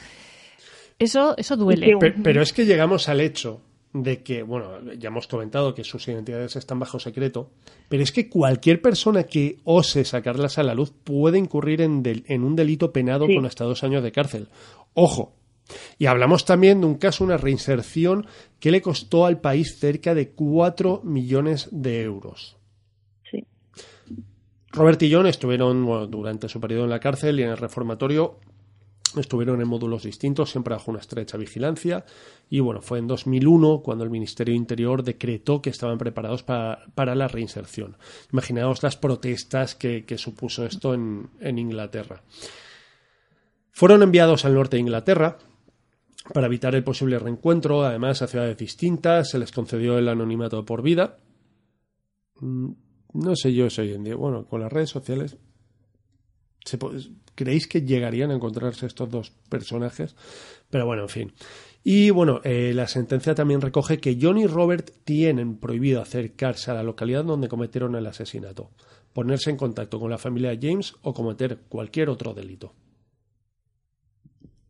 Eso, eso duele. pero es que llegamos al hecho de que, bueno, ya hemos comentado que sus identidades están bajo secreto, pero es que cualquier persona que ose sacarlas a la luz puede incurrir en, en un delito penado con hasta dos años de cárcel. Ojo. Y hablamos también de un caso, una reinserción que le costó al país cerca de 4 millones de euros. Sí. Robert y John estuvieron durante su periodo en la cárcel y en el reformatorio Estuvieron en módulos distintos, siempre bajo una estrecha vigilancia. Y bueno, fue en 2001 cuando el Ministerio Interior decretó que estaban preparados para, la reinserción. Imaginaos las protestas que, supuso esto en, en Inglaterra. Fueron enviados al norte de Inglaterra, para evitar el posible reencuentro, además a ciudades distintas, se les concedió el anonimato por vida. Mm, no sé yo si hoy en día, bueno, con las redes sociales ¿Creéis que llegarían a encontrarse estos dos personajes? Pero bueno, en fin. Y bueno, eh, la sentencia también recoge que John y Robert tienen prohibido acercarse a la localidad donde cometieron el asesinato, ponerse en contacto con la familia James o cometer cualquier otro delito.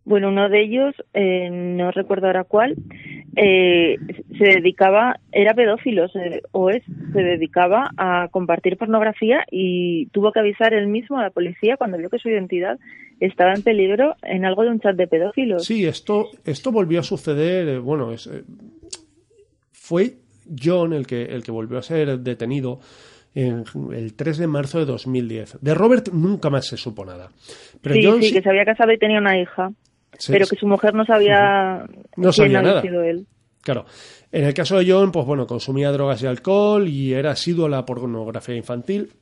Bueno, uno de ellos, eh, no recuerdo ahora cuál, eh, se dedicaba, era pedófilo o es, se dedicaba a compartir pornografía y tuvo que avisar él mismo a la policía cuando vio que su identidad estaba en peligro en algo de un chat de pedófilos. Sí, esto, esto volvió a suceder, eh, bueno, es, fue John el que, el que volvió a ser detenido en el 3 de marzo de 2010. De Robert nunca más se supo nada. Pero sí, sí, que se había casado y tenía una hija pero que su mujer no sabía no sabía nada. sido él. Claro. En el caso de John, pues bueno, consumía drogas y alcohol y era asiduo a la pornografía infantil.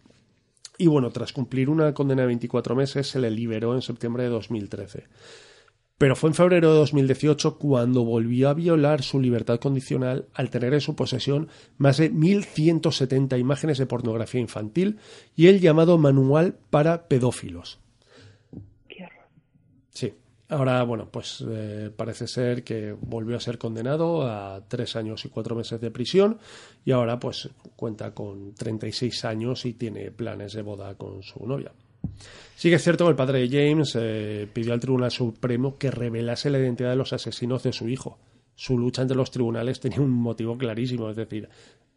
Y bueno, tras cumplir una condena de 24 meses, se le liberó en septiembre de 2013. Pero fue en febrero de 2018 cuando volvió a violar su libertad condicional al tener en su posesión más de 1.170 imágenes de pornografía infantil y el llamado Manual para Pedófilos. Ahora, bueno, pues eh, parece ser que volvió a ser condenado a tres años y cuatro meses de prisión y ahora pues cuenta con 36 años y tiene planes de boda con su novia. Sí que es cierto que el padre de James eh, pidió al Tribunal Supremo que revelase la identidad de los asesinos de su hijo. Su lucha ante los tribunales tenía un motivo clarísimo, es decir,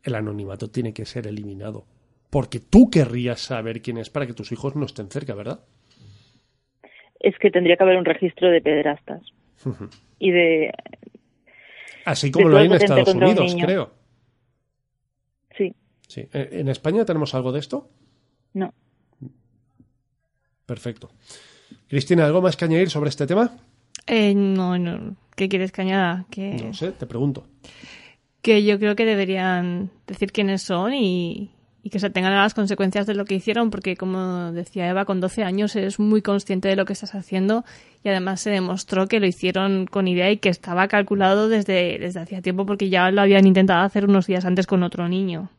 el anonimato tiene que ser eliminado. Porque tú querrías saber quién es para que tus hijos no estén cerca, ¿verdad? Es que tendría que haber un registro de pederastas y de Así como de lo hay en Estados Unidos, creo. sí, Sí. Eh, ¿En España tenemos algo de esto? no. Perfecto. Cristina, ¿algo más que añadir sobre este tema? Eh, no, no. ¿Qué quieres que añada? Que, No sé, te pregunto. que yo creo que deberían decir quiénes son y, y que se tengan las consecuencias de lo que hicieron, porque como decía Eva, con 12 años eres muy consciente de lo que estás haciendo y además se demostró que lo hicieron con idea y que estaba calculado desde, desde hacía tiempo porque ya lo habían intentado hacer unos días antes con otro niño.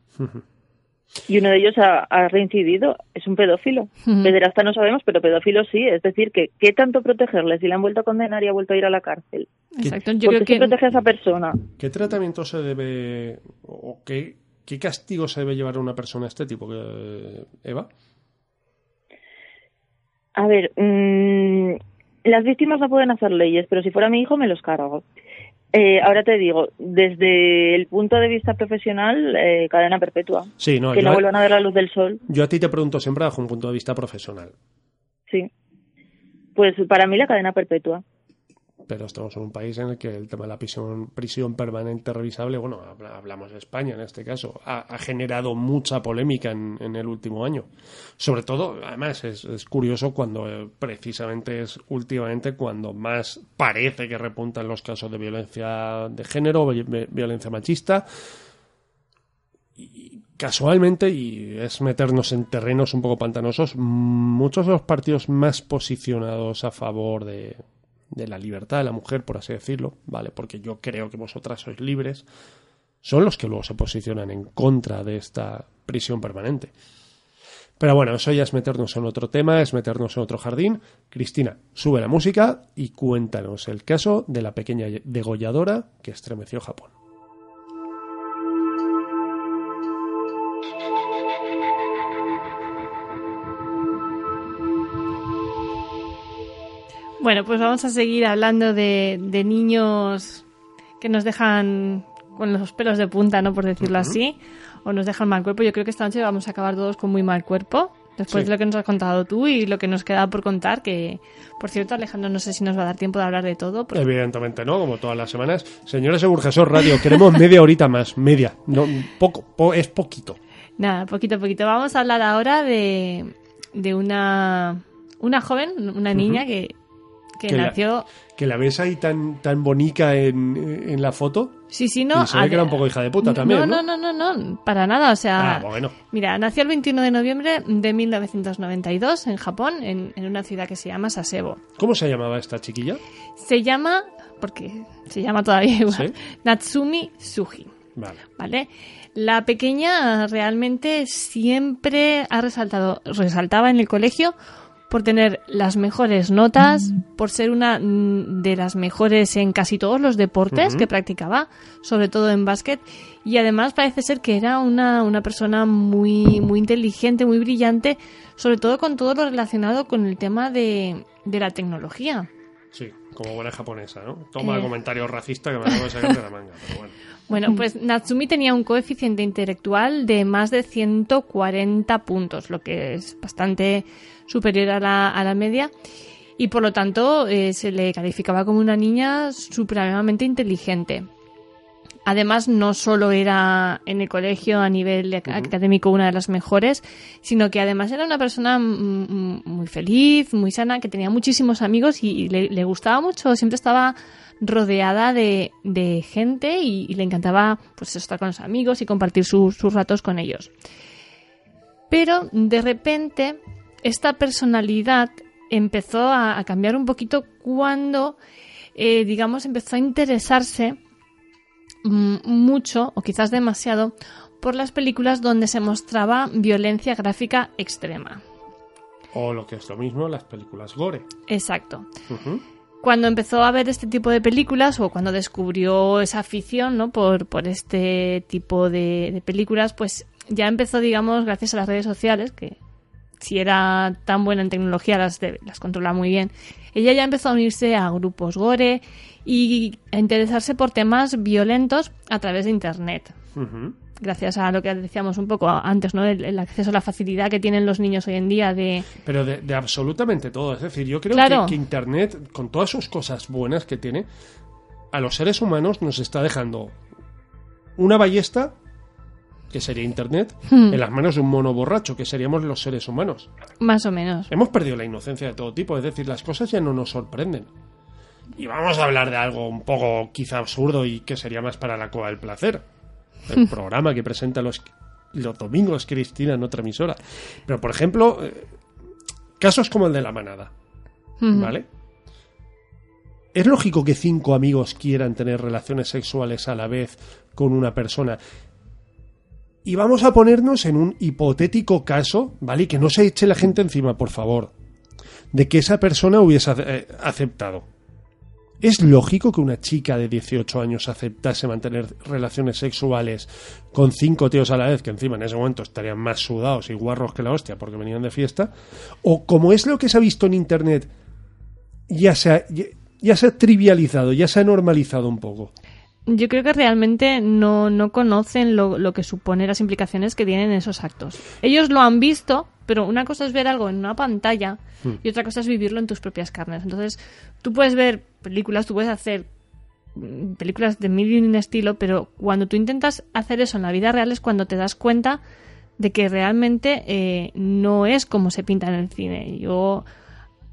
Y uno de ellos ha, ha reincidido, es un pedófilo. Ujú. Pederasta no sabemos, pero pedófilo sí. Es decir, que ¿qué tanto protegerle si le han vuelto a condenar y ha vuelto a ir a la cárcel? Exacto. Yo ¿Por creo que protege a esa persona? ¿Qué tratamiento se debe o qué, qué castigo se debe llevar a una persona de este tipo? Eva. A ver, mm, las víctimas no pueden hacer leyes, pero si fuera mi hijo me los cargo. Eh, ahora te digo, desde el punto de vista profesional, eh, cadena perpetua. Sí, no, que no vuelvan a ver la luz del sol, yo a ti te pregunto siempre bajo un punto de vista profesional. sí. Pues para mí la cadena perpetua. Pero estamos en un país en el que el tema de la prisión, permanente revisable, bueno, habla- hablamos de España en este caso, ha, generado mucha polémica en, el último año. Sobre todo, además, es, curioso cuando eh, precisamente es últimamente cuando más parece que repuntan los casos de violencia de género, vi- vi- violencia machista. Casualmente, y es meternos en terrenos un poco pantanosos, muchos de los partidos más posicionados a favor de, de la libertad de la mujer, por así decirlo, ¿vale? Porque yo creo que vosotras sois libres, son los que luego se posicionan en contra de esta prisión permanente. Pero bueno, eso ya es meternos en otro tema, es meternos en otro jardín. Cristina, sube la música y cuéntanos el caso de la pequeña degolladora que estremeció Japón. Bueno, pues vamos a seguir hablando de, de niños que nos dejan con los pelos de punta, ¿no? Por decirlo así, o nos dejan mal cuerpo. Yo creo que esta noche vamos a acabar todos con muy mal cuerpo, después Sí. de lo que nos has contado tú y lo que nos queda por contar, que, por cierto, Alejandro, no sé si nos va a dar tiempo de hablar de todo. porque- Evidentemente no, como todas las semanas. Señores de Burgesor Radio, queremos media horita más, media. No, poco, po- es poquito. Nada, poquito a poquito. Vamos a hablar ahora de, de una, una joven, una niña que, que Que la- nació... Que la ves ahí tan, tan bonica en, en la foto. Sí, sí, no. Y se ve que era un poco hija de puta también, No, ¿no? no, no, no, no, para nada. O sea, Ah, bueno. mira, nació el 21 de noviembre de 1992 en Japón, en, en una ciudad que se llama Sasebo. ¿Cómo se llamaba esta chiquilla? Se llama, porque se llama todavía igual, Sí. Natsumi Suji. Vale. ¿Vale? La pequeña realmente siempre ha resaltado, resaltaba en el colegio por tener las mejores notas, por ser una mm, de las mejores en casi todos los deportes que practicaba, sobre todo en básquet, y además parece ser que era una, una persona muy, muy inteligente, muy brillante, sobre todo con todo lo relacionado con el tema de, de la tecnología. Sí, como buena japonesa, ¿no? Toma Eh. comentario racista que me acabo de sacar de la manga, pero bueno. [LAUGHS] Bueno, pues Natsumi tenía un coeficiente intelectual de más de 140 puntos, lo que es bastante superior a la, a la media. Y por lo tanto eh, se le calificaba como una niña supremamente inteligente. Además, no solo era en el colegio a nivel ac- académico una de las mejores, sino que además era una persona muy feliz, muy sana, que tenía muchísimos amigos y le, le gustaba mucho, siempre estaba rodeada de, de gente y, y le encantaba pues estar con los amigos y compartir sus ratos con ellos. Pero de repente esta personalidad empezó a, a cambiar un poquito cuando, eh, digamos, empezó a interesarse mm, mucho, o quizás demasiado, por las películas donde se mostraba violencia gráfica extrema. O lo que es lo mismo, las películas gore. Exacto. Cuando empezó a ver este tipo de películas o cuando descubrió esa afición ¿no? por, por este tipo de, de películas, pues ya empezó, digamos, gracias a las redes sociales, que si era tan buena en tecnología las, las controla muy bien, ella ya empezó a unirse a grupos gore y a interesarse por temas violentos a través de Internet. Gracias a lo que decíamos un poco antes, ¿no? El, el acceso a la facilidad que tienen los niños hoy en día de... Pero de, de absolutamente todo. Es decir, yo creo Claro. que, que Internet, con todas sus cosas buenas que tiene, a los seres humanos nos está dejando una ballesta, que sería Internet, Hmm. en las manos de un mono borracho, que seríamos los seres humanos. Más o menos. Hemos perdido la inocencia de todo tipo, es decir, las cosas ya no nos sorprenden. Y vamos a hablar de algo un poco quizá absurdo y que sería más para la coa del placer. El [LAUGHS] programa que presenta los, los domingos Cristina en otra emisora. Pero, por ejemplo, eh, casos como el de la manada. Ujú. ¿Vale? ¿Es lógico que cinco amigos quieran tener relaciones sexuales a la vez con una persona? Y vamos a ponernos en un hipotético caso, ¿vale? Y que no se eche la gente encima, por favor, de que esa persona hubiese eh, aceptado. ¿Es lógico que una chica de 18 años aceptase mantener relaciones sexuales con cinco tíos a la vez, que encima en ese momento estarían más sudados y guarros que la hostia porque venían de fiesta? ¿O como es lo que se ha visto en Internet, ya se ya se ha trivializado, ya se ha normalizado un poco? Yo creo que realmente no, no conocen lo, lo que supone las implicaciones que tienen esos actos. Ellos lo han visto, pero una cosa es ver algo en una pantalla y otra cosa es vivirlo en tus propias carnes. Entonces, tú puedes ver películas, tú puedes hacer mm, películas de mil y un estilo, pero cuando tú intentas hacer eso en la vida real es cuando te das cuenta de que realmente eh, no es como se pinta en el cine. Yo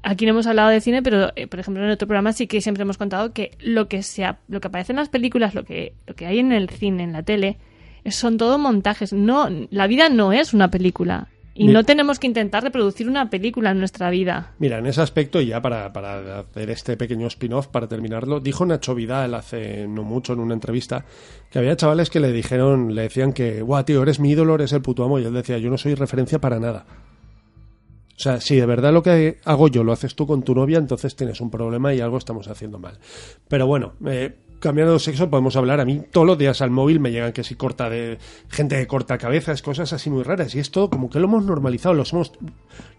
aquí no hemos hablado de cine, pero eh, por ejemplo en otro programa sí que siempre hemos contado que lo que sea, lo que aparece en las películas, lo que, lo que hay en el cine, en la tele, son todo montajes. No, la vida no es una película. Y no tenemos que intentar reproducir una película en nuestra vida. Mira, en ese aspecto, y ya para, para hacer este pequeño spin-off, para terminarlo, dijo Nacho Vidal hace no mucho en una entrevista que había chavales que le dijeron, le decían que, guau, tío, eres mi ídolo, eres el puto amo. Y él decía, yo no soy referencia para nada. O sea, si de verdad lo que hago yo lo haces tú con tu novia, entonces tienes un problema y algo estamos haciendo mal. Pero bueno, eh, cambiando de sexo podemos hablar. A mí todos los días al móvil me llegan que si corta de gente que corta cabezas, cosas así muy raras. Y es todo como que lo hemos normalizado, lo hemos,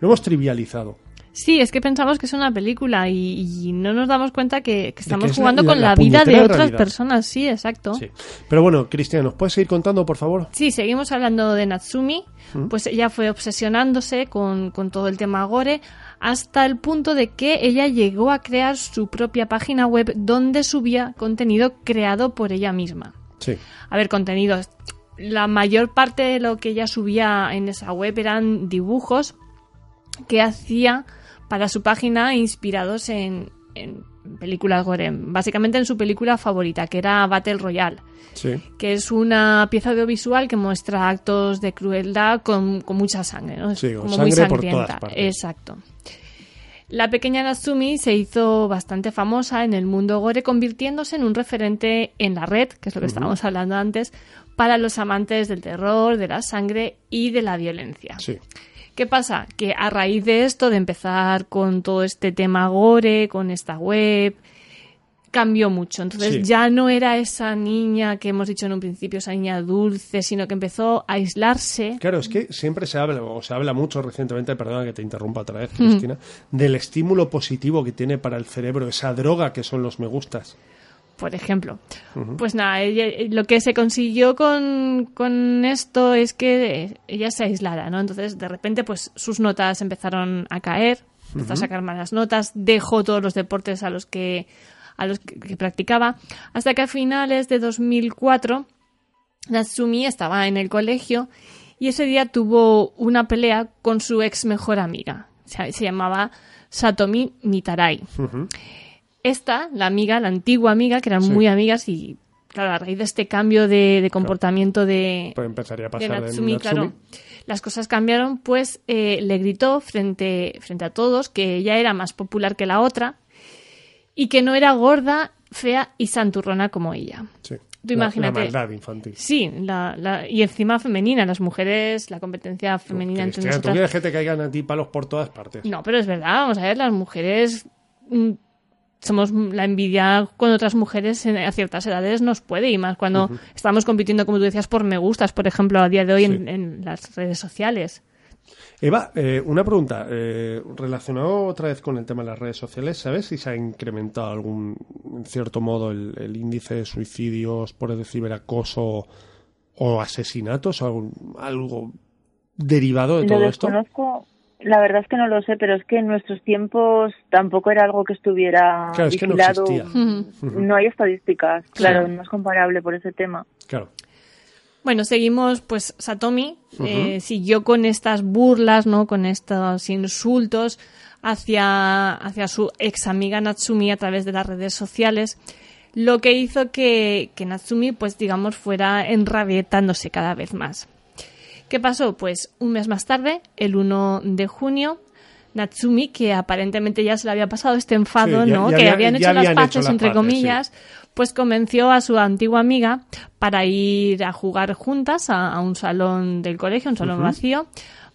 lo hemos trivializado. Sí, es que pensamos que es una película y, y no nos damos cuenta que, que estamos es jugando la- con la la, vida de otras realidad. personas. Sí, exacto. Sí. Pero bueno, Cristian, ¿nos puedes seguir contando, por favor? Sí, seguimos hablando de Natsumi. Pues ella fue obsesionándose con, con todo el tema Gore hasta el punto de que ella llegó a crear su propia página web donde subía contenido creado por ella misma. Sí. A ver, contenidos. La mayor parte de lo que ella subía en esa web eran dibujos que hacía para su página inspirados en, en películas gore. Básicamente en su película favorita, que era Battle Royale Sí. que es una pieza audiovisual que muestra actos de crueldad con, con mucha sangre, Sí, como muy por sangrienta. todas partes. Exacto. La pequeña Natsumi se hizo bastante famosa en el mundo gore, convirtiéndose en un referente en la red, que es lo que estábamos hablando antes, para los amantes del terror, de la sangre y de la violencia. Sí. ¿Qué pasa? Que a raíz de esto, de empezar con todo este tema gore, con esta web, cambió mucho. Entonces Sí. ya no era esa niña que hemos dicho en un principio, esa niña dulce, sino que empezó a aislarse. Claro, es que siempre se habla, o se habla mucho recientemente, perdona que te interrumpa otra vez, Cristina, del estímulo positivo que tiene para el cerebro esa droga que son los me gustas. Por ejemplo. Pues nada, ella- lo que se consiguió con, con esto es que ella se aislara, ¿no? Entonces, de repente, pues sus notas empezaron a caer, empezó a sacar malas notas, dejó todos los deportes a los que a los que, que practicaba, hasta que a finales de 2004 Natsumi estaba en el colegio y ese día tuvo una pelea con su ex mejor amiga. Se, se llamaba Satomi Mitarai. Esta, la amiga, la antigua amiga, que eran Sí. muy amigas y, claro, a raíz de este cambio de, de comportamiento de, Pues empezaría a pasar de Natsumi, Natsumi. claro, las cosas cambiaron, pues eh, le gritó frente, frente a todos que ella era más popular que la otra y que no era gorda, fea y santurrona como ella. Sí. Tú imagínate. La, maldad infantil. Sí, la, la- y encima femenina, las mujeres, la competencia femenina entre Cristina, tú nosotras. quieres que te caigan a ti palos por todas partes. No, pero es verdad, vamos a ver, las mujeres mm, somos la envidia con otras mujeres en- a ciertas edades nos puede y más cuando estamos compitiendo, como tú decías, por me gustas, por ejemplo, a día de hoy en, Sí. en las redes sociales. Eva, eh, una pregunta. eh, relacionado otra vez con el tema de las redes sociales, ¿sabes si se ha incrementado algún, en cierto modo, el, el índice de suicidios por el ciberacoso o asesinatos o algún- algo derivado de Lo todo esto? desconozco, la verdad es que no lo sé, pero es que en nuestros tiempos tampoco era algo que estuviera Claro, es que no existía. Hay estadísticas, claro, Sí. no es comparable por ese tema. Claro. Bueno, seguimos, pues Satomi eh, siguió con estas burlas, ¿no? Con estos insultos hacia, hacia su ex amiga Natsumi a través de las redes sociales, lo que hizo que, que Natsumi, pues digamos, fuera enrabietándose cada vez más. ¿Qué pasó? Pues un mes más tarde, el 1 de junio, Natsumi, que aparentemente ya se le había pasado este enfado, Sí, ya- ¿no? ya que había- habían hecho las habían paces, entre comillas, pues convenció a su antigua amiga para ir a jugar juntas a, a un salón del colegio, un salón vacío,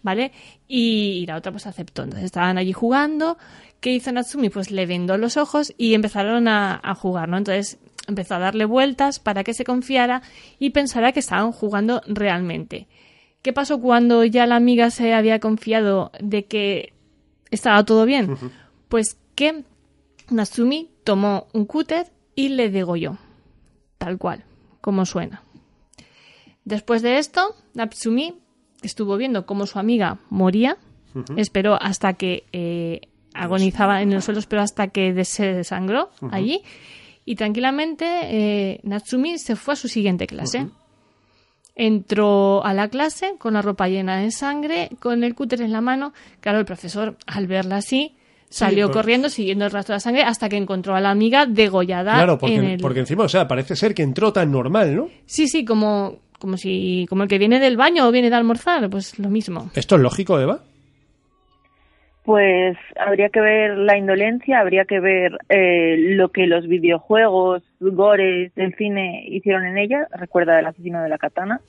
¿vale? Y, la otra pues aceptó. Entonces estaban allí jugando. ¿Qué hizo Natsumi? Pues le vendó los ojos y empezaron a, a jugar, ¿no? Entonces empezó a darle vueltas para que se confiara y pensara que estaban jugando realmente. ¿Qué pasó cuando ya la amiga se había confiado de que estaba todo bien? Pues que Natsumi tomó un cúter y le degolló. Tal cual, como suena. Después de esto, Natsumi estuvo viendo cómo su amiga moría. Esperó hasta que eh, agonizaba en el suelo, esperó hasta que se desangró allí. Y tranquilamente eh, Natsumi se fue a su siguiente clase. Entró a la clase con la ropa llena de sangre, con el cúter en la mano. Claro, el profesor, al verla así, salió corriendo siguiendo el rastro de la sangre hasta que encontró a la amiga degollada Claro, porque, en el... porque encima, o sea, parece ser que entró tan normal, ¿no? Sí, sí, como, como si como el que viene del baño o viene de almorzar, pues lo mismo. ¿Esto es lógico, Eva? Pues habría que ver la indolencia, habría que ver eh, lo que los videojuegos, gores del cine hicieron en ella, recuerda el asesino de la katana,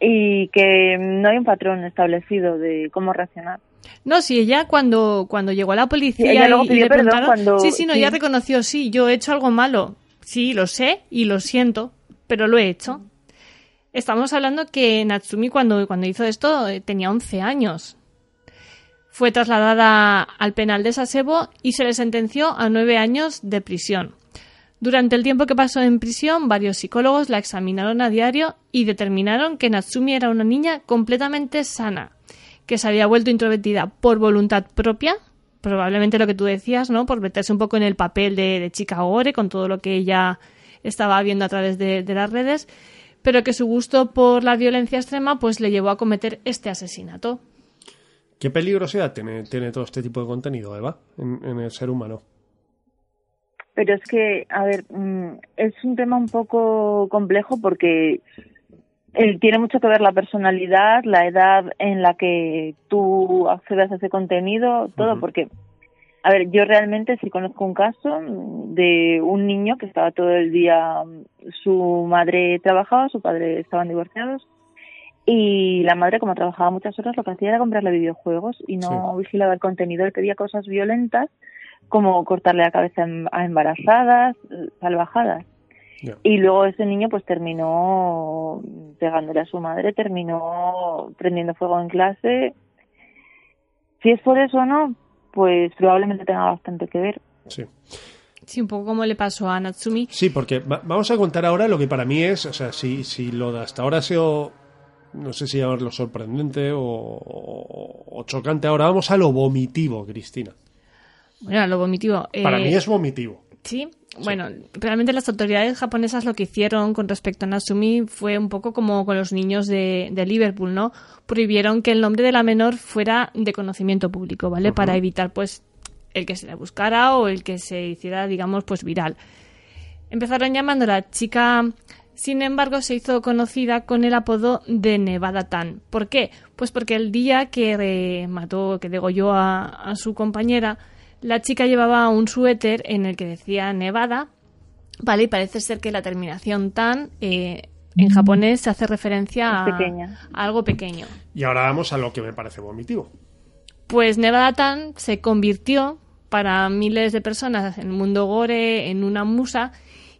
y que no hay un patrón establecido de cómo reaccionar. No, sí, ella cuando, cuando llegó a la policía Sí, ella y- le perdón preguntaron, cuando- sí, sí, no, sí. ella reconoció, sí, yo he hecho algo malo, sí, lo sé y lo siento, pero lo he hecho. Estamos hablando que Natsumi cuando, cuando hizo esto eh, tenía 11 años. Fue trasladada al penal de Sasebo y se le sentenció a nueve años de prisión. Durante el tiempo que pasó en prisión, varios psicólogos la examinaron a diario y determinaron que Natsumi era una niña completamente sana, que se había vuelto introvertida por voluntad propia, probablemente lo que tú decías, ¿no? Por meterse un poco en el papel de, chica gore, con todo lo que ella estaba viendo a través de, de las redes, pero que su gusto por la violencia extrema pues le llevó a cometer este asesinato. ¿Qué peligrosidad tiene, tiene todo este tipo de contenido, Eva, en, en el ser humano? Pero es que, a ver, mm, es un tema un poco complejo porque eh, tiene mucho que ver la personalidad, la edad en la que tú accedas a ese contenido, todo, porque, a ver, yo realmente sí conozco un caso de un niño que estaba todo el día, su madre trabajaba, su padre estaban divorciados, y la madre, como trabajaba muchas horas, lo que hacía era comprarle videojuegos y no vigilaba el contenido. Él pedía cosas violentas, como cortarle la cabeza em- a embarazadas, eh, salvajadas. Y luego ese niño pues terminó pegándole a su madre, terminó prendiendo fuego en clase. Si es por eso o no, pues probablemente tenga bastante que ver. Sí. Sí, un poco como le pasó a Natsumi. Sí, porque va- vamos a contar ahora lo que para mí es, o sea, si, si lo de hasta ahora ha sido, no sé si llamarlo sorprendente o, o- o chocante, ahora vamos a lo vomitivo, Cristina. Bueno, lo vomitivo. Para eh, mí es vomitivo. Sí, bueno, realmente las autoridades japonesas lo que hicieron con respecto a Natsumi fue un poco como con los niños de, de Liverpool, ¿no? Prohibieron que el nombre de la menor fuera de conocimiento público, ¿vale? Para evitar, pues, el que se la buscara o el que se hiciera, digamos, pues viral. Empezaron llamándola chica, sin embargo, se hizo conocida con el apodo de Nevada Tan. ¿Por qué? Pues porque el día que eh, mató, que degolló a, a su compañera, la chica llevaba un suéter en el que decía Nevada, ¿vale? Y parece ser que la terminación Tan eh, en japonés se hace referencia a, a algo pequeño. Y ahora vamos a lo que me parece vomitivo. Pues Nevada Tan se convirtió para miles de personas en el mundo gore en una musa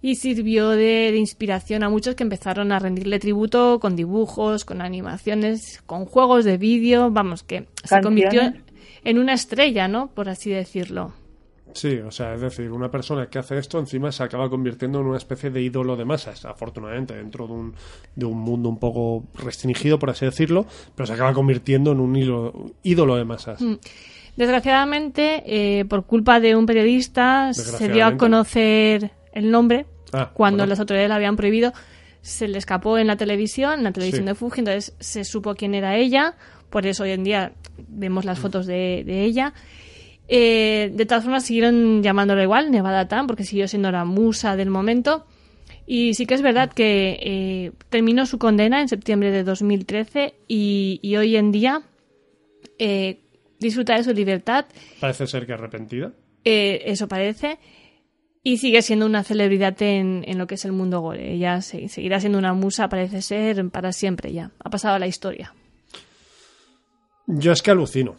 y sirvió de, de inspiración a muchos que empezaron a rendirle tributo con dibujos, con animaciones, con juegos de vídeo, vamos, que se convirtió en una estrella, ¿no? Por así decirlo. Sí, o sea, es decir, una persona que hace esto encima se acaba convirtiendo en una especie de ídolo de masas, afortunadamente, dentro de un, de un mundo un poco restringido, por así decirlo, pero se acaba convirtiendo en un ídolo, ídolo de masas. Mm. Desgraciadamente, eh, por culpa de un periodista, se dio a conocer el nombre Ah, cuando bueno. las autoridades lo habían prohibido. Se le escapó en la televisión, en la televisión Sí. de Fuji, entonces se supo quién era ella. Por eso hoy en día vemos Mm. las fotos de, de ella. Eh, de todas formas, siguieron llamándolo igual, Nevada Tan, porque siguió siendo la musa del momento. Y sí que es verdad que eh, terminó su condena en septiembre de 2013 y, y hoy en día eh, disfruta de su libertad, Parece ser que arrepentida. eh, eso parece, y sigue siendo una celebridad en, en lo que es el mundo gore. Ella se- seguirá siendo una musa, parece ser, para siempre ya. Ha pasado a la historia. Yo es que alucino.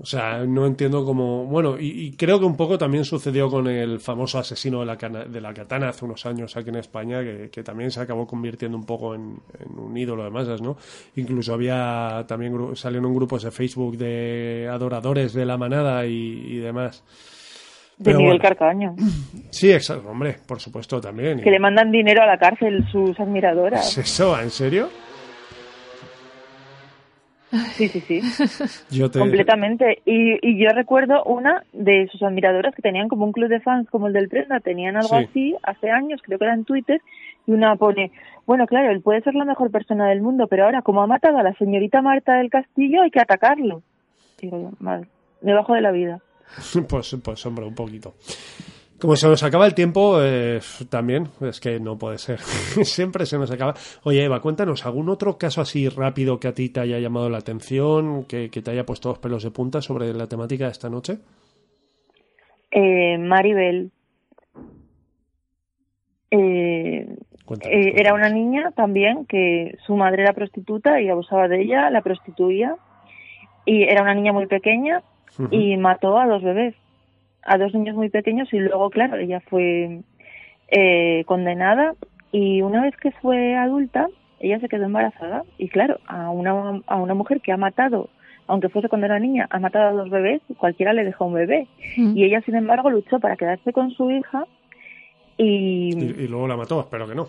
O sea, no entiendo cómo. Bueno, y, creo que un poco también sucedió con el famoso asesino de la, de la katana hace unos años aquí en España, que, también se acabó convirtiendo un poco en, un ídolo de masas, ¿no? Incluso había también salieron grupos de Facebook de adoradores de la manada y, y demás. De Pero Miguel bueno. Carcaño. Sí, exacto, hombre, por supuesto también. Que le mandan dinero a la cárcel sus admiradoras. ¿Es eso? ¿En serio? Sí, sí, sí. Yo te... Completamente. Y, y yo recuerdo una de sus admiradoras que tenían como un club de fans como el del Prenda, tenían algo Sí. así hace años, creo que era en Twitter, y una pone, bueno, claro, él puede ser la mejor persona del mundo, pero ahora como ha matado a la señorita Marta del Castillo hay que atacarlo. Digo yo, mal, me bajo de la vida. [LAUGHS] Pues, pues hombre, un poquito. Como se nos acaba el tiempo, eh, también, es que no puede ser. [LAUGHS] Siempre se nos acaba. Oye, Eva, cuéntanos, ¿algún otro caso así rápido que a ti te haya llamado la atención, que, que te haya puesto los pelos de punta sobre la temática de esta noche? Eh, Maribel. Eh, Cuéntanos, Eh, era una niña también que su madre era prostituta y abusaba de ella, la prostituía. Y era una niña muy pequeña Y mató a dos bebés, a dos niños muy pequeños y luego, claro, ella fue eh, condenada y una vez que fue adulta, ella se quedó embarazada y claro, a una, a una mujer que ha matado, aunque fuese cuando era niña, ha matado a dos bebés, cualquiera le deja un bebé. Y ella, sin embargo, luchó para quedarse con su hija y... Y, y luego la mató, espero que no.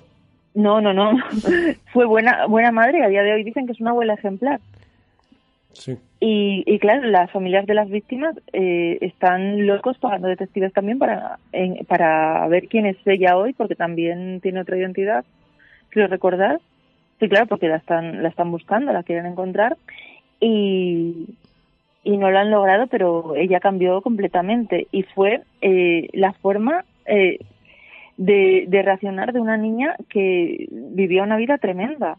No, no, no. [LAUGHS] Fue buena, buena madre. A día de hoy dicen que es una abuela ejemplar. Sí. Y, y claro, las familias de las víctimas eh, están locos pagando detectives también para, en- para ver quién es ella hoy, porque también tiene otra identidad. Quiero recordar. Sí, claro, porque la están, la están buscando, la quieren encontrar. Y, y no lo han logrado, pero ella cambió completamente. Y fue eh, la forma eh, de, de reaccionar de una niña que vivía una vida tremenda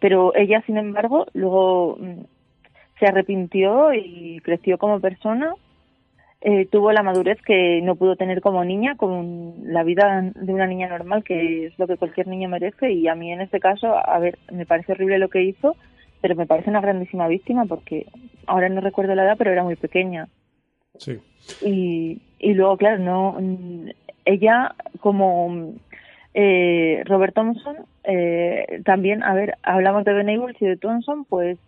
pero ella sin embargo luego mm, se arrepintió y creció como persona. Eh, tuvo la madurez que no pudo tener como niña como la vida de una niña normal que es lo que cualquier niño merece. Y a mí en este caso a ver me parece horrible lo que hizo pero me parece una grandísima víctima porque ahora no recuerdo la edad pero era muy pequeña. Sí. y, y luego, claro, no ella como eh, Robert Thompson, eh, también, a ver, hablamos de Venables y de Thompson, pues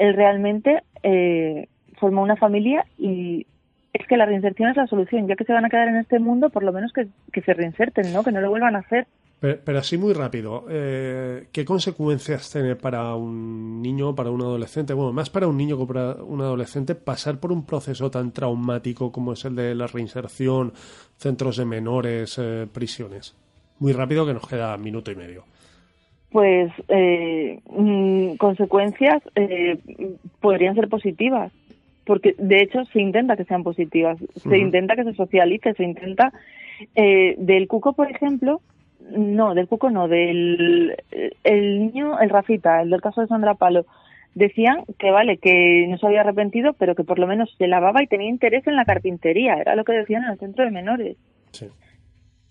él realmente eh, formó una familia y es que la reinserción es la solución, ya que se van a quedar en este mundo, por lo menos que, se reinserten, ¿no? Que no lo vuelvan a hacer. Pero, pero así muy rápido, eh, ¿qué consecuencias tiene para un niño, para un adolescente, bueno, más para un niño que para un adolescente, pasar por un proceso tan traumático como es el de la reinserción, centros de menores, eh, prisiones? Muy rápido que nos queda minuto y medio. Pues eh, mm, consecuencias eh, podrían ser positivas, porque de hecho se intenta que sean positivas, se intenta que se socialice, se intenta eh, del cuco, por ejemplo, no, del cuco no, del el niño, el Rafita, el del caso de Sandra Palo, decían que vale, que no se había arrepentido, pero que por lo menos se lavaba y tenía interés en la carpintería, era lo que decían en el centro de menores. Sí.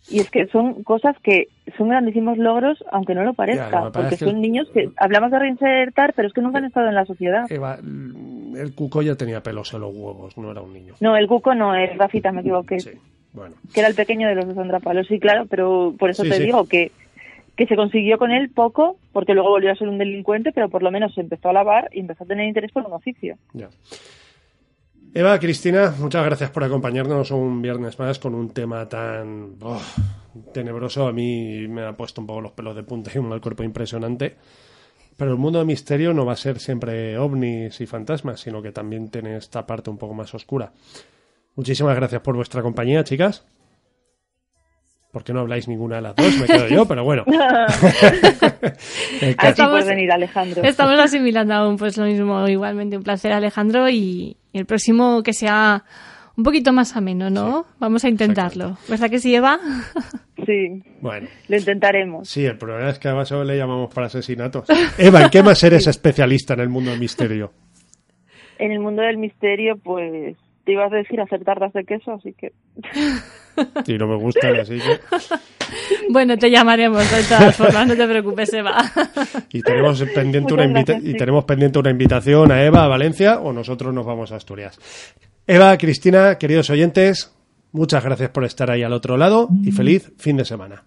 Y es que son cosas que son grandísimos logros, aunque no lo parezca, Ya, porque es que- son niños que hablamos de reinsertar, pero es que nunca han estado en la sociedad. Eva, el cuco ya tenía pelos en los huevos, no era un niño. No, el Cuco no, el Rafita, me equivoqué, Sí, bueno. que era el pequeño de los de Sandra Palo. Sí, claro, pero por eso Sí, te sí. digo que, que se consiguió con él poco, porque luego volvió a ser un delincuente, pero por lo menos se empezó a lavar y empezó a tener interés por un oficio. Ya. Eva, Cristina, muchas gracias por acompañarnos un viernes más con un tema tan oh, tenebroso. A mí me ha puesto un poco los pelos de punta y un mal cuerpo impresionante. Pero el mundo de misterio no va a ser siempre ovnis y fantasmas, sino que también tiene esta parte un poco más oscura. Muchísimas gracias por vuestra compañía, chicas. ¿Por qué no habláis ninguna de las dos? Me quedo yo, pero bueno. [LAUGHS] [LAUGHS] Así por venir, Alejandro. Estamos asimilando aún pues lo mismo. Igualmente un placer, Alejandro, y el próximo que sea un poquito más ameno, ¿no? Vamos a intentarlo. ¿Verdad que sí, Eva? [LAUGHS] Sí. Bueno. Lo intentaremos. Sí, el problema es que además le llamamos para asesinatos. [LAUGHS] Eva, ¿en qué más eres especialista en el mundo del misterio? En el mundo del misterio, pues te ibas a decir hacer tardas de queso, así que... [LAUGHS] Y no me gustan, así que... [LAUGHS] Bueno, te llamaremos de todas formas, no te preocupes, Eva. [LAUGHS] Y tenemos pendiente, una y tenemos pendiente una invitación a Eva a Valencia o nosotros nos vamos a Asturias. Eva, Cristina, queridos oyentes, muchas gracias por estar ahí al otro lado y feliz fin de semana.